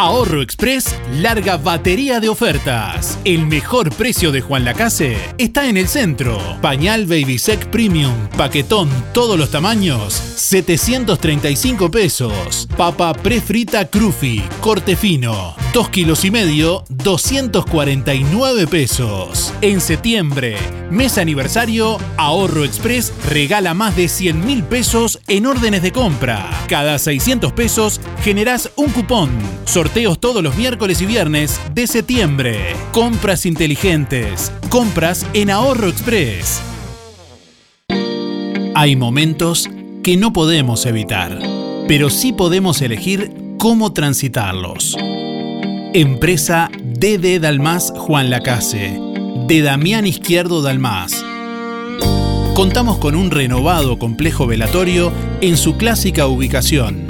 Ahorro Express larga batería de ofertas. El mejor precio de Juan Lacase está en el centro. Pañal Baby Sec Premium, paquetón todos los tamaños, 735 pesos. Papa prefrita Crufi, corte fino, 2 kilos y medio, 249 pesos. En septiembre, mes aniversario, Ahorro Express regala más de 100 mil pesos en órdenes de compra. Cada 600 pesos generás un cupón. Sorteos todos los miércoles y viernes de septiembre. Compras inteligentes. Compras en Ahorro Express. Hay momentos que no podemos evitar, pero sí podemos elegir cómo transitarlos. Empresa DD Dalmas Juan Lacase, de Damián Izquierdo Dalmas. Contamos con un renovado complejo velatorio en su clásica ubicación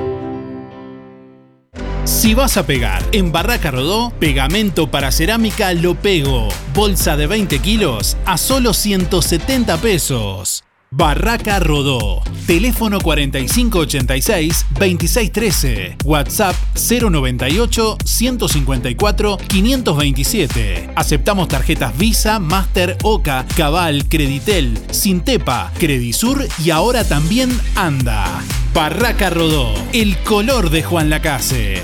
Si vas a pegar en Barraca Rodó, pegamento para cerámica Lo Pego. Bolsa de 20 kilos a solo 170 pesos. Barraca Rodó. Teléfono 4586-2613. WhatsApp 098-154-527. Aceptamos tarjetas Visa, Master, Oca, Cabal, Creditel, Sintepa, Credisur y ahora también Anda. Barraca Rodó. El color de Juan Lacase.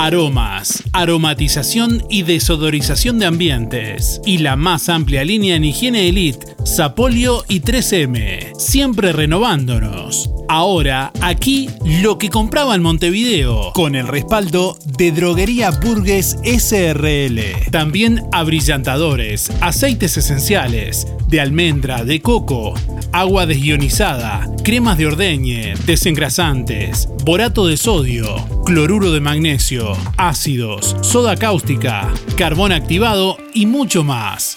Aromas, aromatización y desodorización de ambientes. Y la más amplia línea en higiene elite, Sapolio y 3M. Siempre renovándonos. Ahora, aquí lo que compraba en Montevideo, con el respaldo de Droguería Burgues SRL. También abrillantadores, aceites esenciales, de almendra, de coco, agua desionizada, cremas de ordeñe, desengrasantes, borato de sodio, cloruro de magnesio, ácidos, soda cáustica, carbón activado y mucho más.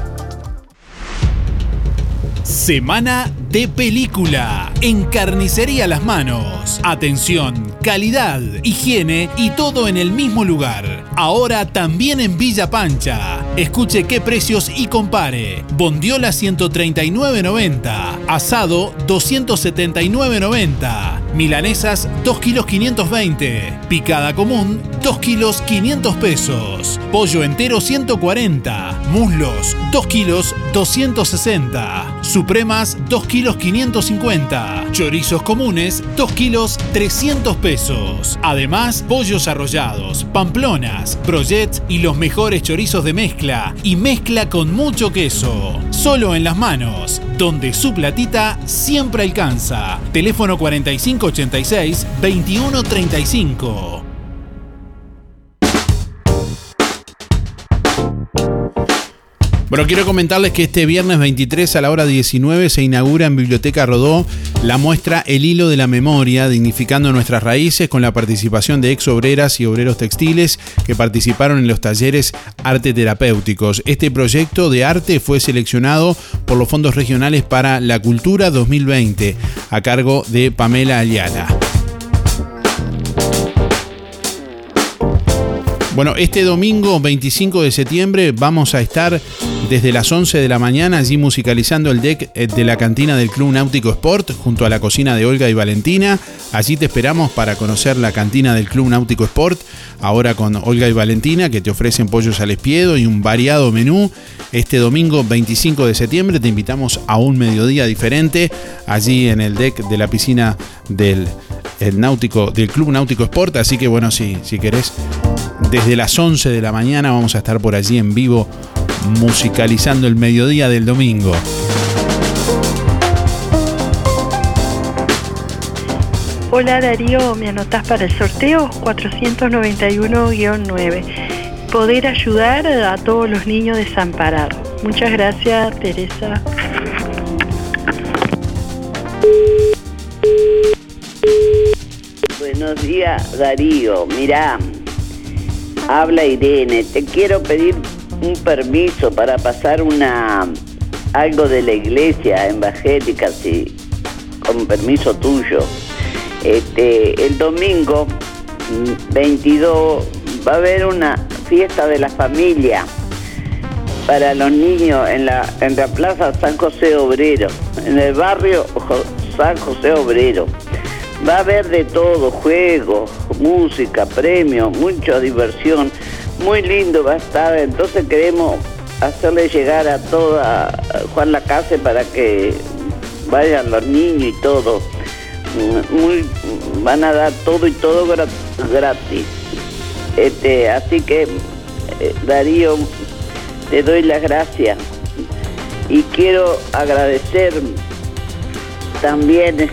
Semana de película en Carnicería Las Manos. Atención, calidad, higiene y todo en el mismo lugar. Ahora también en Villa Pancha. Escuche qué precios y compare. Bondiola 139.90. Asado 279.90. Milanesas 2 kilos 520. Picada común 2 kilos 500 pesos. Pollo entero 140. Muslos 2 kilos 260. Supremas 2 kilos 550. Chorizos comunes 2 kilos 300 pesos. Además, pollos arrollados, pamplonas, brochets y los mejores chorizos de mezcla y mezcla con mucho queso. Solo en las manos, donde su platita siempre alcanza. Teléfono 4586 2135. Bueno, quiero comentarles que este viernes 23 a la hora 19 se inaugura en Biblioteca Rodó la muestra El hilo de la memoria, dignificando nuestras raíces con la participación de ex obreras y obreros textiles que participaron en los talleres arte terapéuticos. Este proyecto de arte fue seleccionado por los fondos regionales para la cultura 2020 a cargo de Pamela Ayala. Bueno, este domingo 25 de septiembre vamos a estar desde las 11 de la mañana allí musicalizando el deck eh, de la cantina del Club Náutico Sport junto a la cocina de Olga y Valentina. Allí te esperamos para conocer la cantina del Club Náutico Sport, ahora con Olga y Valentina que te ofrecen pollos al espiedo y un variado menú. Este domingo 25 de septiembre te invitamos a un mediodía diferente allí en el deck de la piscina del náutico del Club Náutico Sport, así que bueno, si, si querés desde las 11 de la mañana vamos a estar por allí en vivo musicalizando el mediodía del domingo. Hola Darío, ¿me anotás para el sorteo 491-9? Poder ayudar a todos los niños desamparados. Muchas gracias, Teresa. Buenos días, Darío. Mirá, habla Irene. Te quiero pedir un permiso para pasar una algo de la iglesia evangélica, si, con permiso tuyo. Este, el domingo 22 mm, va a haber una fiesta de la familia para los niños en la, en la Plaza San José Obrero, en el barrio San José Obrero. Va a haber de todo, juegos, música, premios, mucha diversión. Muy lindo va a estar, entonces queremos hacerle llegar a toda Juan Lacase para que vayan los niños y todo. Muy, van a dar todo y todo gra- gratis. Este, así que eh, Darío, te doy las gracias y quiero agradecer también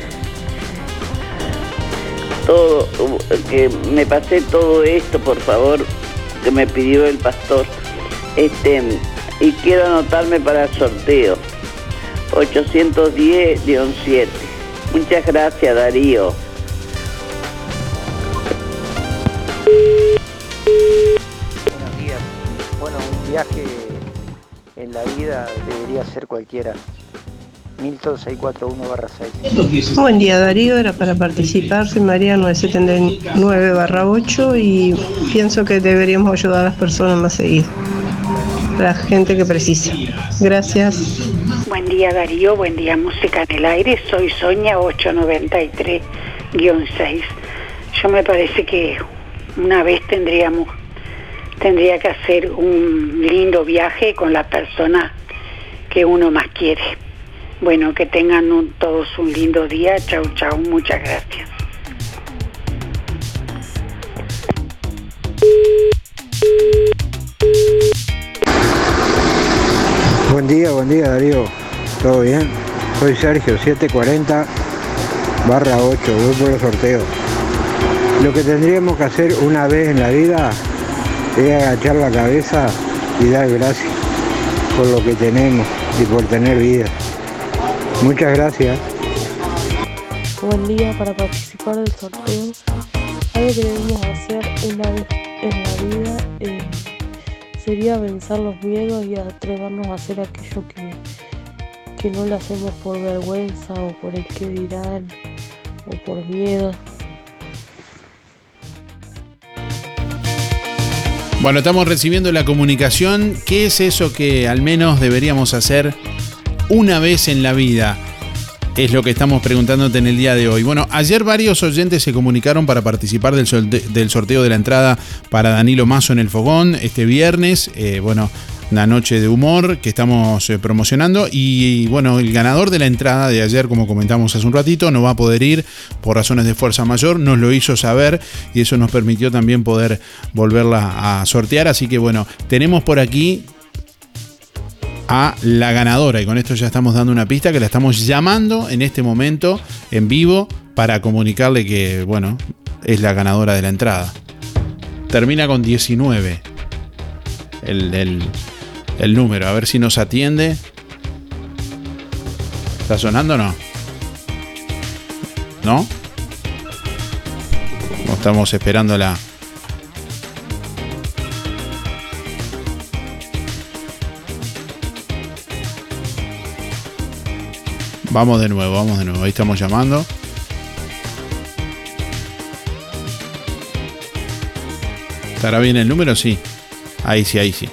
que me pasé todo esto por favor que me pidió el pastor este y quiero anotarme para el sorteo 810-7 muchas gracias Darío Buenos días. Bueno, un viaje en la vida debería ser cualquiera. Milton 641-6. Buen día Darío, era para participar, soy María 979-8 y pienso que deberíamos ayudar a las personas más seguido, la gente que precisa. Gracias. Buen día Darío, buen día Música en el Aire, soy Soña 893-6. Yo me parece que una vez tendríamos, tendría que hacer un lindo viaje con la persona que uno más quiere. Bueno, que tengan todos un lindo día, chau chau, muchas gracias. Buen día, buen día Darío. ¿Todo bien? Soy Sergio 740 barra 8, voy por el sorteo. Lo que tendríamos que hacer una vez en la vida es agachar la cabeza y dar gracias por lo que tenemos y por tener vida. Muchas gracias. Buen día para participar del sorteo. Algo que debemos hacer una vez en la vida eh, sería vencer los miedos y atrevernos a hacer aquello que, que no lo hacemos por vergüenza o por el que dirán o por miedo. Bueno, estamos recibiendo la comunicación. ¿Qué es eso que al menos deberíamos hacer una vez en la vida? Es lo que estamos preguntándote en el día de hoy. Bueno, ayer varios oyentes se comunicaron para participar del, sorteo de la entrada para Danilo Mazo en el Fogón este viernes. Eh, bueno, una noche de humor que estamos eh, promocionando. Y bueno, el ganador de la entrada de ayer, como comentamos hace un ratito, no va a poder ir por razones de fuerza mayor. Nos lo hizo saber y eso nos permitió también poder volverla a sortear. Así que bueno, tenemos por aquí a la ganadora. Y con esto ya estamos dando una pista que la estamos llamando en este momento en vivo para comunicarle que, bueno, es la ganadora de la entrada. Termina con 19 el, el- número. A ver si nos atiende. ¿Está sonando o no? ¿No? Estamos esperando la... Vamos de nuevo, vamos de nuevo. Ahí estamos llamando. ¿Estará bien el número? Sí. Ahí sí, ahí sí.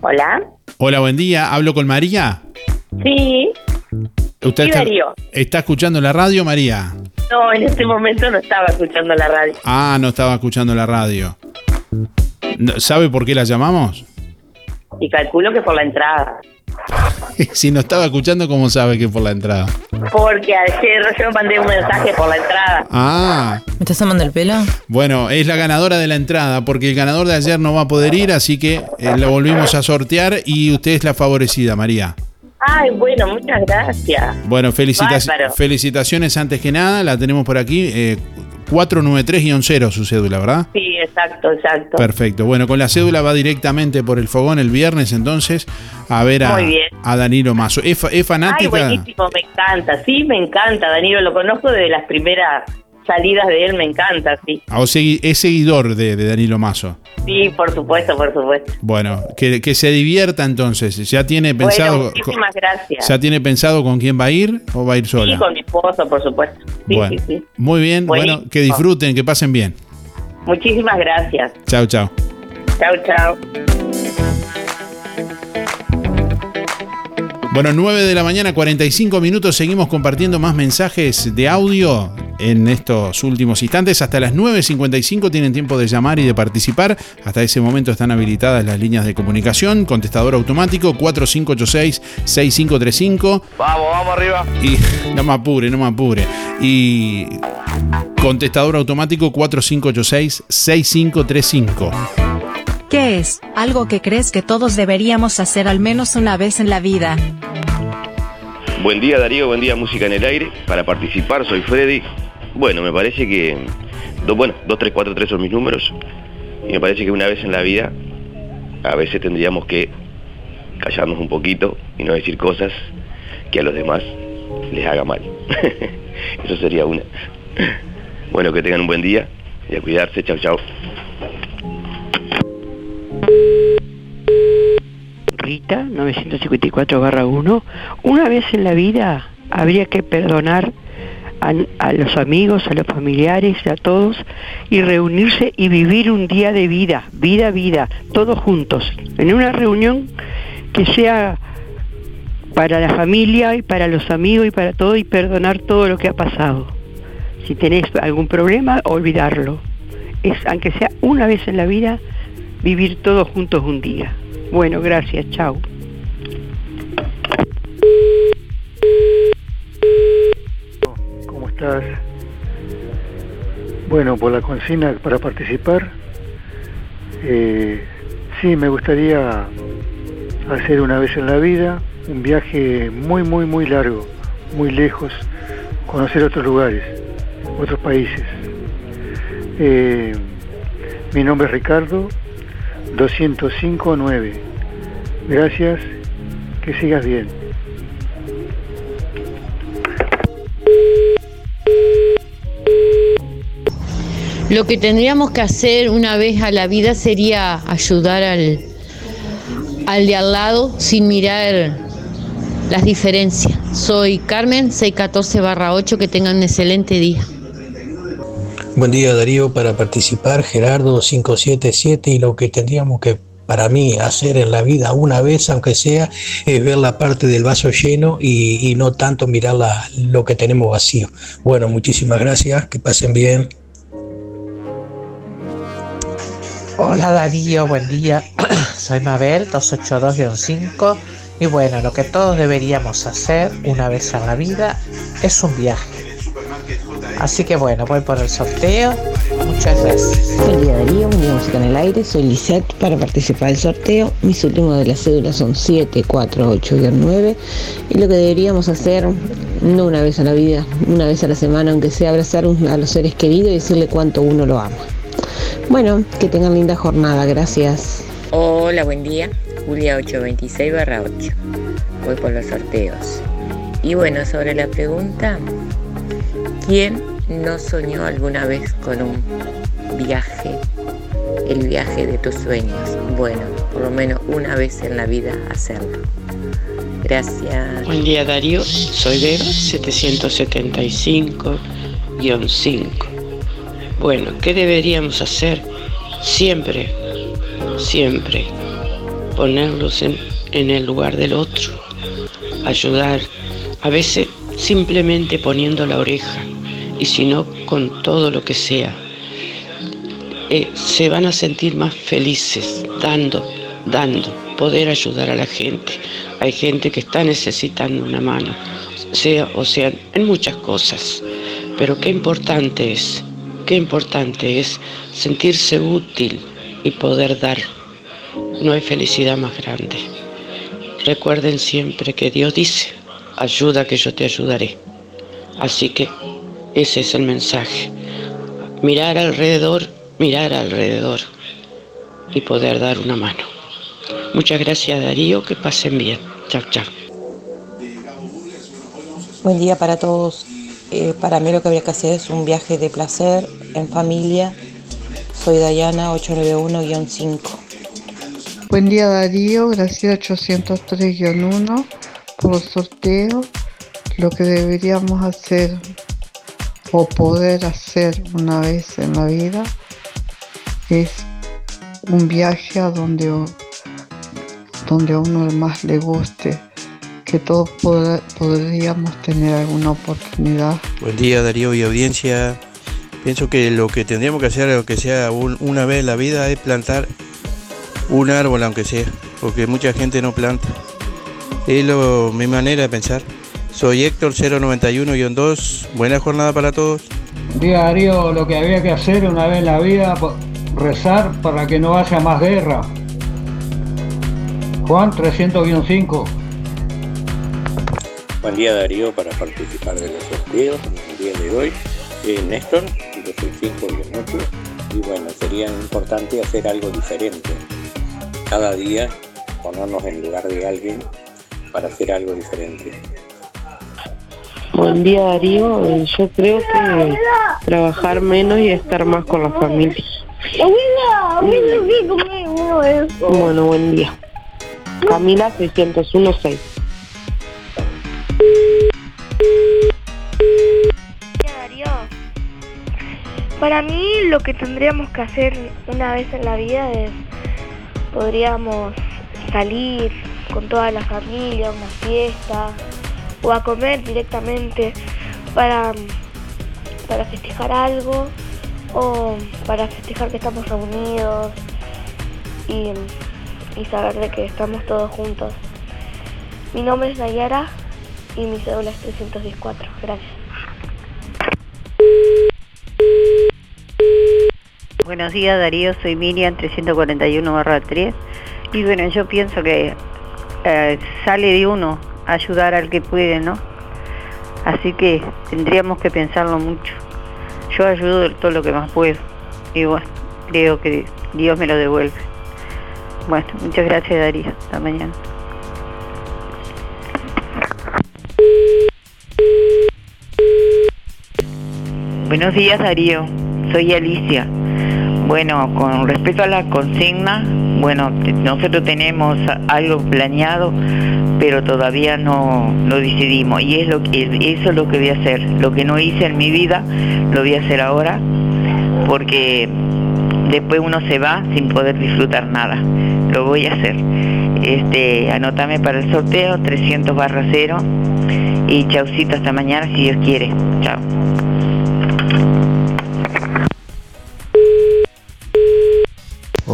Hola. Hola, buen día. ¿Hablo con María? Sí. ¿Usted Sí, está, Darío. está escuchando la radio, María? No, en este momento no estaba escuchando la radio. Ah, no estaba escuchando la radio. ¿Sabe por qué la llamamos? Y calculo que por la entrada. si no estaba escuchando, ¿cómo sabe que por la entrada? Porque ayer yo mandé un mensaje por la entrada. Ah, ¿Me estás tomando el pelo? bueno, es la ganadora de la entrada, porque el ganador de ayer no va a poder ir, así que eh, la volvimos a sortear y usted es la favorecida, María. Ay, bueno, muchas gracias. Bueno, felicita- Bárbaro. felicitaciones antes que nada, la tenemos por aquí, eh, 493-0 su cédula, ¿verdad? Sí, exacto, exacto. Perfecto. Bueno, con la cédula va directamente por el fogón el viernes entonces a ver a, a Danilo Mazo. ¿Es, es Ay, buenísimo, me encanta. Sí, me encanta, Danilo. Lo conozco desde las primeras salidas de él me encanta, sí. Ah, o es seguidor de, de Danilo Mazo. Sí, por supuesto, por supuesto. Bueno, que, que se divierta entonces. ¿Ya tiene pensado, bueno, muchísimas gracias. ¿Ya tiene pensado con quién va a ir o va a ir sola? Sí, con mi esposo, por supuesto. Sí, bueno, sí, sí. muy bien. Buenísimo. Bueno, que disfruten, que pasen bien. Muchísimas gracias. Chao, chao. Chao, chao. Bueno, 9 de la mañana, 45 minutos. Seguimos compartiendo más mensajes de audio en estos últimos instantes. Hasta las 9.55 tienen tiempo de llamar y de participar. Hasta ese momento están habilitadas las líneas de comunicación. Contestador automático 4586-6535. Vamos, vamos arriba. Y no me apure, no me apure. Y contestador automático 4586-6535. ¿Qué es? Algo que crees que todos deberíamos hacer al menos una vez en la vida. Buen día Darío, buen día Música en el Aire. Para participar soy Freddy. Bueno, me parece que... do- bueno, 2, 3, 4, 3 son mis números. Y me parece que una vez en la vida, a veces tendríamos que callarnos un poquito y no decir cosas que a los demás les haga mal. Eso sería una. Bueno, que tengan un buen día y a cuidarse. Chau, chau. Rita, 954-1, una vez en la vida habría que perdonar a, los amigos, a los familiares, a todos, y reunirse y vivir un día de vida, vida, vida, todos juntos, en una reunión que sea para la familia y para los amigos y para todo, y perdonar todo lo que ha pasado. Si tenés algún problema, olvidarlo. Es, aunque sea una vez en la vida, vivir todos juntos un día. Bueno, gracias, chao. ¿Cómo estás? Bueno, por la consigna para participar, eh, sí, me gustaría hacer una vez en la vida un viaje muy, muy, muy largo, muy lejos, conocer otros lugares, otros países. Eh, mi nombre es Ricardo, 205.9. Gracias, que sigas bien. Lo que tendríamos que hacer una vez a la vida sería ayudar al, al de al lado sin mirar las diferencias. Soy Carmen, 614-8, que tengan un excelente día. Buen día Darío, para participar Gerardo 577 y lo que tendríamos que para mí hacer en la vida una vez, aunque sea, es ver la parte del vaso lleno y, y no tanto mirar la- lo que tenemos vacío. Bueno, muchísimas gracias, que pasen bien. Hola Darío, buen día. Soy Mabel, 282-5. Y bueno, lo que todos deberíamos hacer una vez en la vida es un viaje. Así que bueno, voy por el sorteo. Muchas gracias. Buen día Darío, buen día Música en el Aire, soy Lisette para participar del sorteo. Mis últimos de la cédula son 7, 4, 8 y 9. Y lo que deberíamos hacer, no una vez a la vida, una vez a la semana, aunque sea abrazar a los seres queridos y decirle cuánto uno lo ama. Bueno, que tengan linda jornada, gracias. Hola, buen día. Julia 826 barra 8. Voy por los sorteos. Y bueno, sobre la pregunta, ¿quién no soñó alguna vez con un viaje? El viaje de tus sueños. Bueno, por lo menos una vez en la vida hacerlo. Gracias. Buen día Darío, soy Beba, 775-5. Bueno, ¿qué deberíamos hacer? Siempre, siempre ponerlos en el lugar del otro, ayudar, a veces simplemente poniendo la oreja y si no con todo lo que sea. Eh, se van a sentir más felices dando, dando, poder ayudar a la gente. Hay gente que está necesitando una mano, sea, o sea, en muchas cosas. Pero qué importante es, qué importante es sentirse útil y poder dar. No hay felicidad más grande. Recuerden siempre que Dios dice, ayuda que yo te ayudaré. Así que ese es el mensaje. Mirar alrededor, mirar alrededor y poder dar una mano. Muchas gracias Darío, que pasen bien. Chao, chao. Buen día para todos. eh, para mí lo que habría que hacer es un viaje de placer en familia. Soy Dayana 891-5. Buen día Darío, gracias 803-1 por el sorteo. Lo que deberíamos hacer o poder hacer una vez en la vida es un viaje a donde, donde a uno más le guste, que todos podríamos tener alguna oportunidad. Buen día Darío y audiencia. Pienso que lo que tendríamos que hacer, aunque sea una vez en la vida, es plantar un árbol, aunque sea, porque mucha gente no planta. Es lo, mi manera de pensar. Soy Héctor 091-2. Buena jornada para todos. Día Darío, lo que había que hacer una vez en la vida, rezar para que no haya más guerra. Juan 300-5. Buen día Darío para participar de los sorteos en el día de hoy. Eh, Néstor, 5 y bueno, sería importante hacer algo diferente. Cada día ponernos en lugar de alguien para hacer algo diferente. Buen día Darío, eh, yo creo que trabajar menos y estar más con la familia. Bueno, buen día. Camila 601-6. Para mí lo que tendríamos que hacer una vez en la vida es, podríamos salir con toda la familia, una fiesta, o a comer directamente para, para festejar algo, o para festejar que estamos reunidos y, y saber de que estamos todos juntos. Mi nombre es Nayara y mi cédula es 314. Gracias. Buenos días Darío, soy Miriam 341-3 y bueno, yo pienso que eh, sale de uno ayudar al que puede, ¿no? Así que tendríamos que pensarlo mucho. Yo ayudo todo lo que más puedo y bueno, creo que Dios me lo devuelve. Bueno, muchas gracias Darío, hasta mañana. Buenos días Darío, soy Alicia. Bueno, con respecto a la consigna, bueno, nosotros tenemos algo planeado, pero todavía no lo decidimos y es lo que eso es lo que voy a hacer. Lo que no hice en mi vida lo voy a hacer ahora, porque después uno se va sin poder disfrutar nada. Lo voy a hacer. Este, anótame para el sorteo 300 barra 0 y chaucito hasta mañana si Dios quiere. Chao.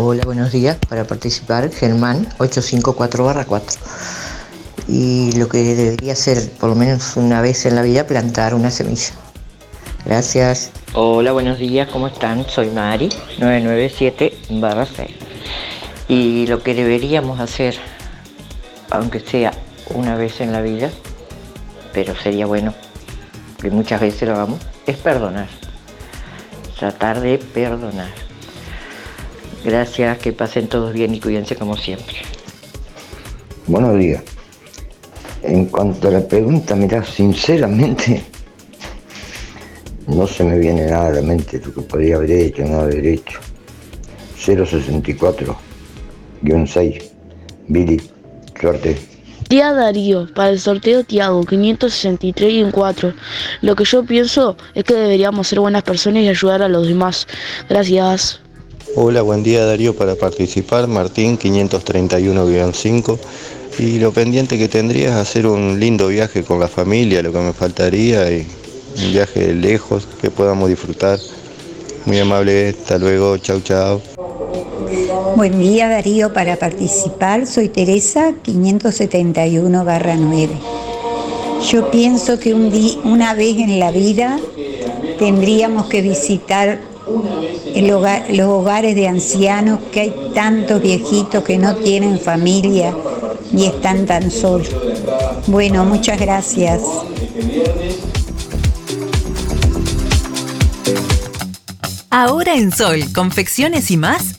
Hola, buenos días. Para participar, Germán 854-4. Y lo que debería hacer, por lo menos una vez en la vida, plantar una semilla. Gracias. Hola, buenos días, ¿cómo están? Soy Mari, 997-6. Y lo que deberíamos hacer, aunque sea una vez en la vida, pero sería bueno que muchas veces lo hagamos, es perdonar. Tratar de perdonar Gracias, que pasen todos bien y cuídense como siempre. Buenos días. En cuanto a la pregunta, mira, sinceramente, no se me viene nada a la mente lo que podría haber hecho, no haber hecho. 064-6. Billy, suerte. Día Darío, para el sorteo Tiago, 563 y en 4. Lo que yo pienso es que deberíamos ser buenas personas y ayudar a los demás. Gracias. Hola, buen día Darío para participar, Martín 531-5 y lo pendiente que tendría es hacer un lindo viaje con la familia, lo que me faltaría y un viaje lejos que podamos disfrutar. Muy amable, hasta luego, chau chau. Buen día Darío para participar, soy Teresa 571-9. Yo pienso que un una vez en la vida tendríamos que visitar los hogares de ancianos, que hay tantos viejitos que no tienen familia y están tan solos. Bueno, muchas gracias. Ahora en Sol, confecciones y más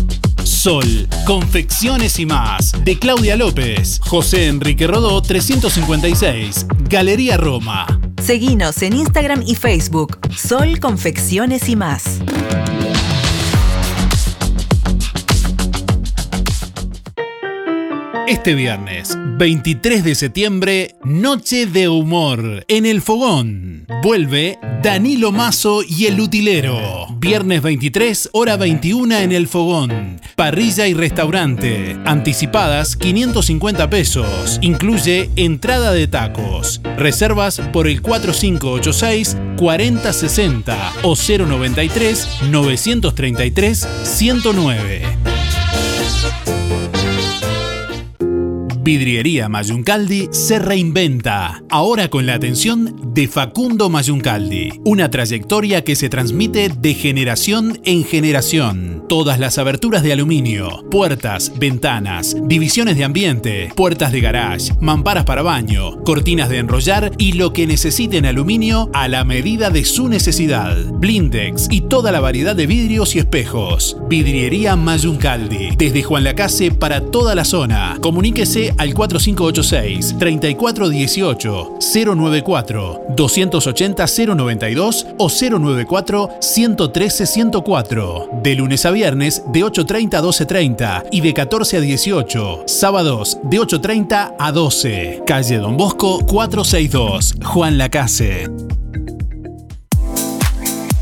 Sol, confecciones y más, de Claudia López, José Enrique Rodó 356, Galería Roma. Seguinos en Instagram y Facebook, Sol Confecciones y más. Este viernes, 23 de septiembre, Noche de Humor, en El Fogón. Vuelve Danilo Mazo y El Utilero. Viernes 23, hora 21 en El Fogón. Parrilla y restaurante. Anticipadas 550 pesos. Incluye entrada de tacos. Reservas por el 4586 4060 o 093 933 109. Vidriería Mayuncaldi se reinventa, ahora con la atención de Facundo Mayuncaldi. Una trayectoria que se transmite de generación en generación. Todas las aberturas de aluminio, puertas, ventanas, divisiones de ambiente, puertas de garage, mamparas para baño, cortinas de enrollar y lo que necesiten aluminio a la medida de su necesidad. Blindex y toda la variedad de vidrios y espejos. Vidriería Mayuncaldi, desde Juan Lacase para toda la zona. Comuníquese al 4586 3418 094 280 092 o 094 113 104. De lunes a viernes de 8.30 a 12.30 y de 14 a 18. Sábados de 8.30 a 12. Calle Don Bosco 462. Juan Lacase.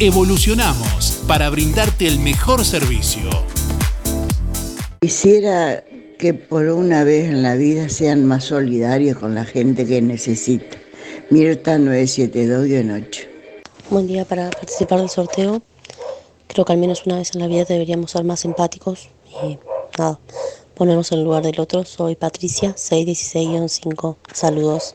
Evolucionamos para brindarte el mejor servicio. Quisiera que por una vez en la vida sean más solidarios con la gente que necesita. Mirta 972-8. Buen día para participar del sorteo. Creo que al menos una vez en la vida deberíamos ser más empáticos y nada, ponernos en el lugar del otro. Soy Patricia, 616-5. Saludos.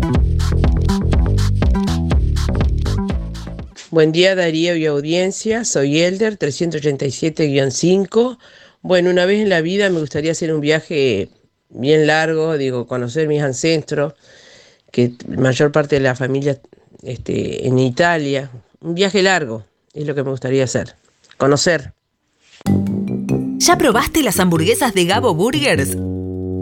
Buen día Darío y audiencia, soy Elder 387-5. Bueno, una vez en la vida me gustaría hacer un viaje bien largo, digo, conocer mis ancestros, que mayor parte de la familia este, en Italia. Un viaje largo es lo que me gustaría hacer, conocer. ¿Ya probaste las hamburguesas de Gabo Burgers?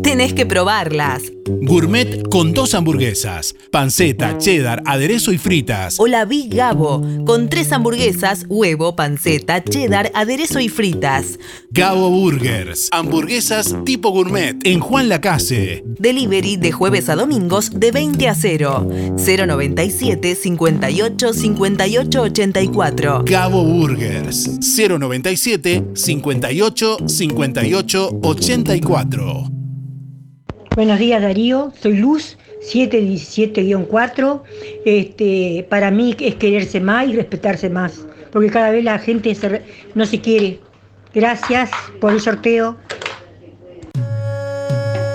Tenés que probarlas. Gourmet con dos hamburguesas, panceta, cheddar, aderezo y fritas. O la Big Gabo, con tres hamburguesas, huevo, panceta, cheddar, aderezo y fritas. Gabo Burgers, hamburguesas tipo gourmet en Juan Lacase. Delivery de jueves a domingos de 20 a 0. 097 58 58 84. Gabo Burgers, 097 58 58 84. Buenos días Darío, soy Luz 717-4. Este, para mí es quererse más y respetarse más, porque cada vez la gente se no se quiere. Gracias por el sorteo.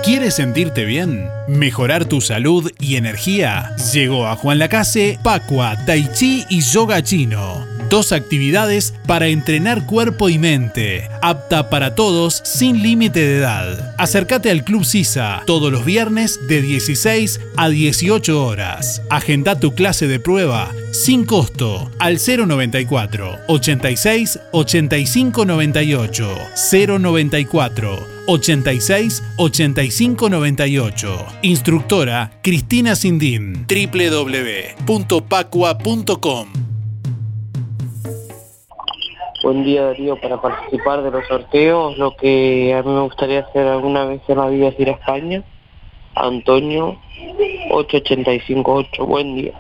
¿Quieres sentirte bien? ¿Mejorar tu salud y energía? Llegó a Juan Lacase, Pacua, Tai Chi y Yoga Chino Dos actividades para entrenar cuerpo y mente. Apta para todos sin límite de edad. Acércate al Club Sisa todos los viernes de 16 a 18 horas. Agenda tu clase de prueba sin costo al 094 86 85 98 094 86 85 98. Instructora Cristina Sindín. www.pacua.com. Buen día Darío, para participar de los sorteos, lo que a mí me gustaría hacer alguna vez en la vida es ir a España. Antonio 8858, buen día.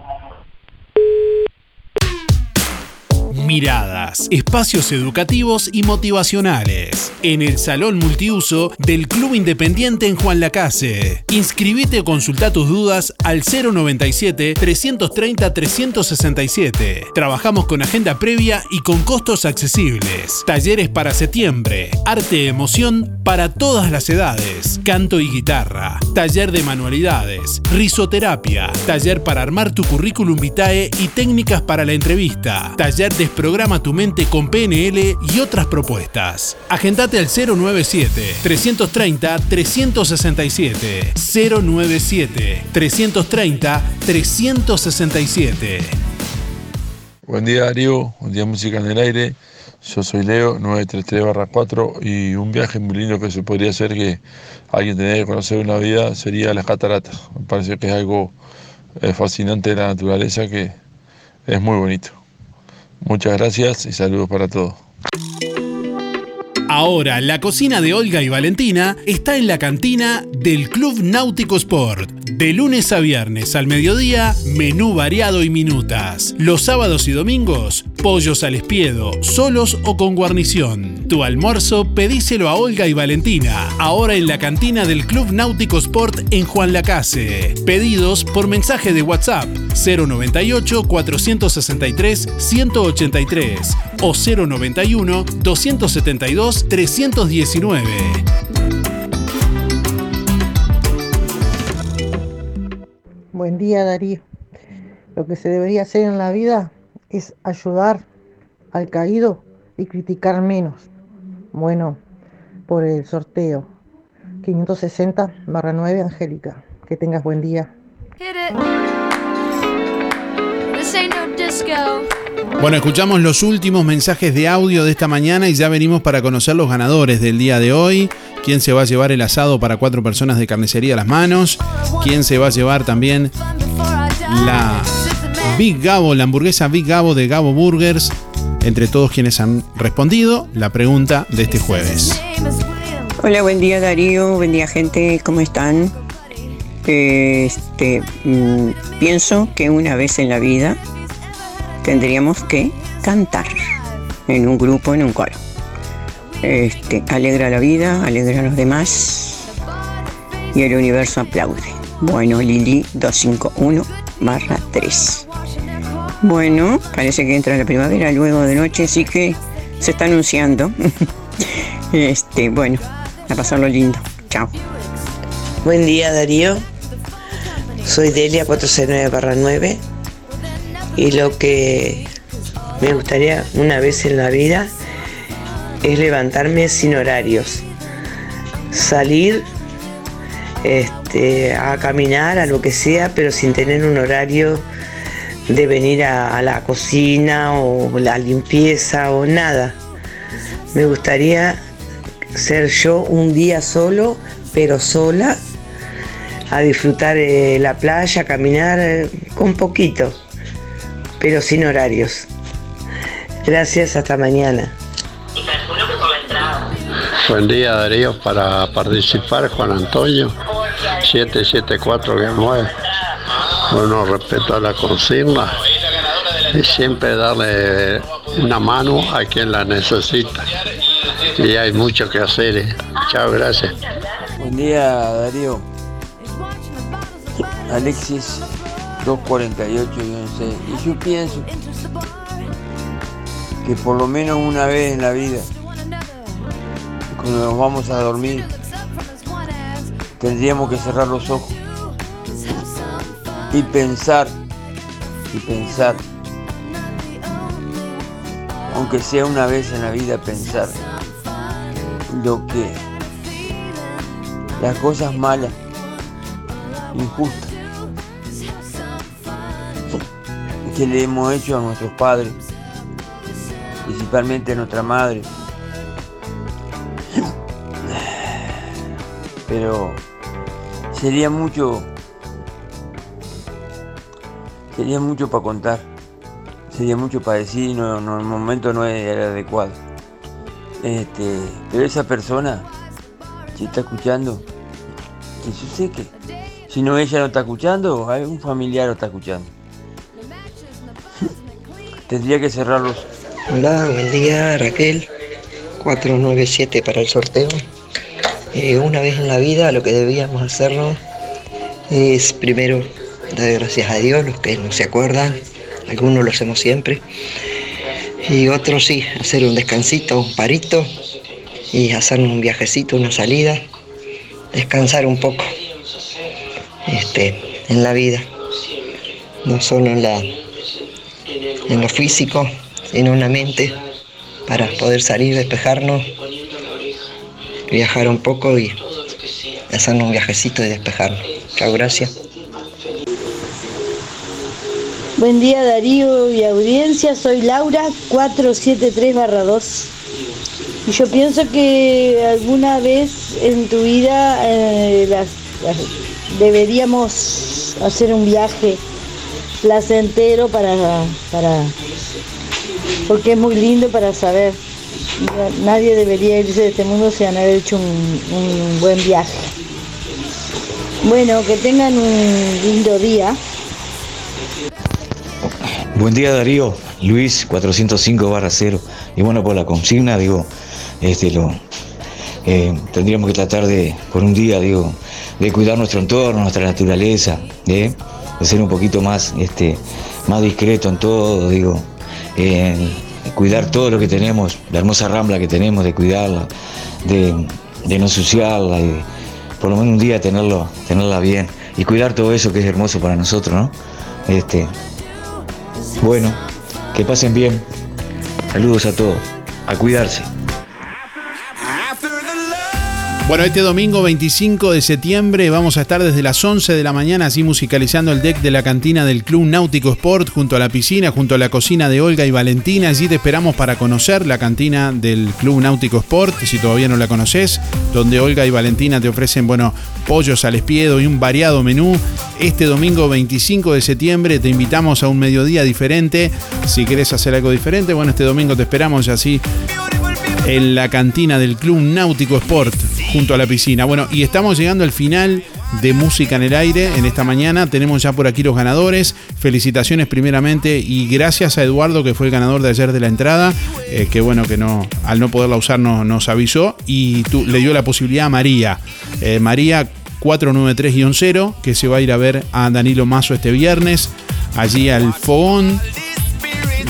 Miradas, espacios educativos y motivacionales. En el Salón Multiuso del Club Independiente en Juan Lacase. Inscribite o consulta tus dudas al 097-330-367. Trabajamos con agenda previa y con costos accesibles. Talleres para septiembre. Arte emoción para todas las edades. Canto y guitarra. Taller de manualidades. Risoterapia. Taller para armar tu currículum vitae y técnicas para la entrevista. Taller de Programa tu mente con PNL y otras propuestas. Agendate al 097-330-367. 097-330-367. Buen día Darío, un día música en el aire. Yo soy Leo, 933-4 y un viaje muy lindo que se podría hacer que alguien tenía que conocer en la vida sería las cataratas. Me parece que es algo eh, fascinante de la naturaleza que es muy bonito. Muchas gracias y saludos para todos. Ahora, la cocina de Olga y Valentina está en la cantina del Club Náutico Sport. De lunes a viernes al mediodía, menú variado y minutas. Los sábados y domingos, pollos al espiedo, solos o con guarnición. Tu almuerzo pedíselo a Olga y Valentina, ahora en la cantina del Club Náutico Sport en Juan Lacase. Pedidos por mensaje de WhatsApp 098 463 183 o 091 272 319. Buen día Darío. Lo que se debería hacer en la vida es ayudar al caído y criticar menos. Bueno, por el sorteo 560 barra 9 Angélica. Que tengas buen día. Bueno, escuchamos los últimos mensajes de audio de esta mañana y ya venimos para conocer los ganadores del día de hoy. ¿Quién se va a llevar el asado para cuatro personas de carnicería a las manos? ¿Quién se va a llevar también la Big Gabo, la hamburguesa Big Gabo de Gabo Burgers? Entre todos quienes han respondido la pregunta de este jueves. Hola, buen día Darío, buen día gente, ¿cómo están? Este, mm, pienso que una vez en la vida tendríamos que cantar en un grupo, en un coro. Este, alegra la vida, alegra a los demás y el universo aplaude. Bueno, Lili 251 barra 3. Bueno, parece que entra la primavera luego de noche, así que se está anunciando. este, bueno, a pasarlo lindo. Chao. Buen día Darío, soy Delia 469 barra 9 y lo que me gustaría una vez en la vida es levantarme sin horarios, salir este, a caminar, a lo que sea, pero sin tener un horario de venir a, la cocina o la limpieza o nada. Me gustaría ser yo un día solo, pero sola, a disfrutar eh, la playa, caminar eh, con poquito, pero sin horarios. Gracias, hasta mañana. Buen día Darío, para participar Juan Antonio, 774-9. Bueno, respeto a la consigna y siempre darle una mano a quien la necesita. Y hay mucho que hacer. Chao, gracias. Buen día Darío. Alexis 248 Y yo pienso que por lo menos una vez en la vida, cuando nos vamos a dormir, tendríamos que cerrar los ojos y pensar, y pensar aunque sea una vez en la vida, pensar lo que las cosas malas, injustas, que le hemos hecho a nuestros padres, principalmente a nuestra madre. Pero sería mucho, sería mucho para contar, sería mucho para decir, no, no, el momento no el adecuado. Este, pero esa persona, si está escuchando, que yo sé si no ella no está escuchando, algún familiar lo está escuchando. Tendría que cerrarlos. Hola, buen día Raquel. 497 para el sorteo. Eh, una vez en la vida lo que debíamos hacerlo es primero gracias a Dios, los que no se acuerdan, algunos lo hacemos siempre, y otros sí, hacer un descansito, un parito y hacer un viajecito, una salida, descansar un poco este, en la vida, no solo en, la, en lo físico, sino en la mente, para poder salir, despejarnos, viajar un poco y hacernos un viajecito y despejarnos. Chao, gracias. Buen día Darío y audiencia, soy Laura 473-2. Y yo pienso que alguna vez en tu vida eh, deberíamos hacer un viaje placentero para, para, porque es muy lindo para saber. Na- Nadie debería irse de este mundo sin haber hecho un buen viaje. Bueno, que tengan un lindo día. Buen día Darío, Luis 405 barra 0. Y bueno, por la consigna, digo, este lo eh, tendríamos que tratar de, por un día, digo, de cuidar nuestro entorno, nuestra naturaleza, ¿eh? de ser un poquito más, este, más discreto en todo, digo, cuidar todo lo que tenemos, la hermosa rambla que tenemos, de cuidarla, de, de no ensuciarla y por lo menos un día tenerlo, tenerla bien y cuidar todo eso que es hermoso para nosotros, ¿no? Este, bueno, que pasen bien. Saludos a todos. A cuidarse. Bueno, este domingo 25 de septiembre vamos a estar desde las 11 de la mañana así musicalizando el deck de la cantina del Club Náutico Sport junto a la piscina, junto a la cocina de Olga y Valentina. Allí te esperamos para conocer la cantina del Club Náutico Sport, si todavía no la conoces, donde Olga y Valentina te ofrecen, bueno, pollos al espiedo y un variado menú. Este domingo 25 de septiembre te invitamos a un mediodía diferente. Si querés hacer algo diferente, bueno, este domingo te esperamos así en la cantina del Club Náutico Sport junto a la piscina. Bueno, y estamos llegando al final de Música en el Aire en esta mañana. Tenemos ya por aquí los ganadores. Felicitaciones primeramente y gracias a Eduardo que fue el ganador de ayer de la entrada. eh, que bueno que no, al no poderla usar no- nos avisó y le dio la posibilidad a María. Eh, María 493-0 que se va a ir a ver a Danilo Mazo este viernes allí al Fogón.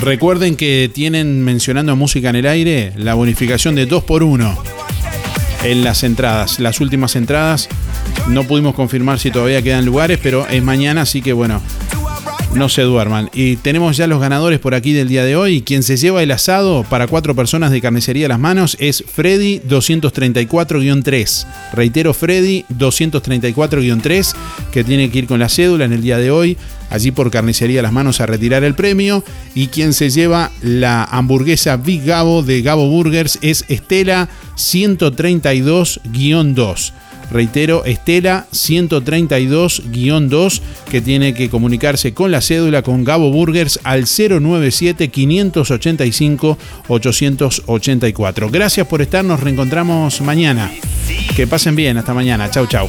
Recuerden que tienen, mencionando música en el aire, la bonificación de 2 por 1 en las entradas. Las últimas entradas no pudimos confirmar si todavía quedan lugares, pero es mañana, así que bueno, no se duerman. Y tenemos ya los ganadores por aquí del día de hoy. Quien se lleva el asado para cuatro personas de carnicería a las manos es Freddy 234-3. Reitero, Freddy 234-3, que tiene que ir con la cédula en el día de hoy, allí por carnicería a las manos a retirar el premio. Y quien se lleva la hamburguesa Big Gabo de Gabo Burgers es Estela 132-2. Reitero, Estela 132-2 que tiene que comunicarse con la cédula con Gabo Burgers al 097-585-884. Gracias por estar, nos reencontramos mañana. Que pasen bien, hasta mañana. Chau, chau.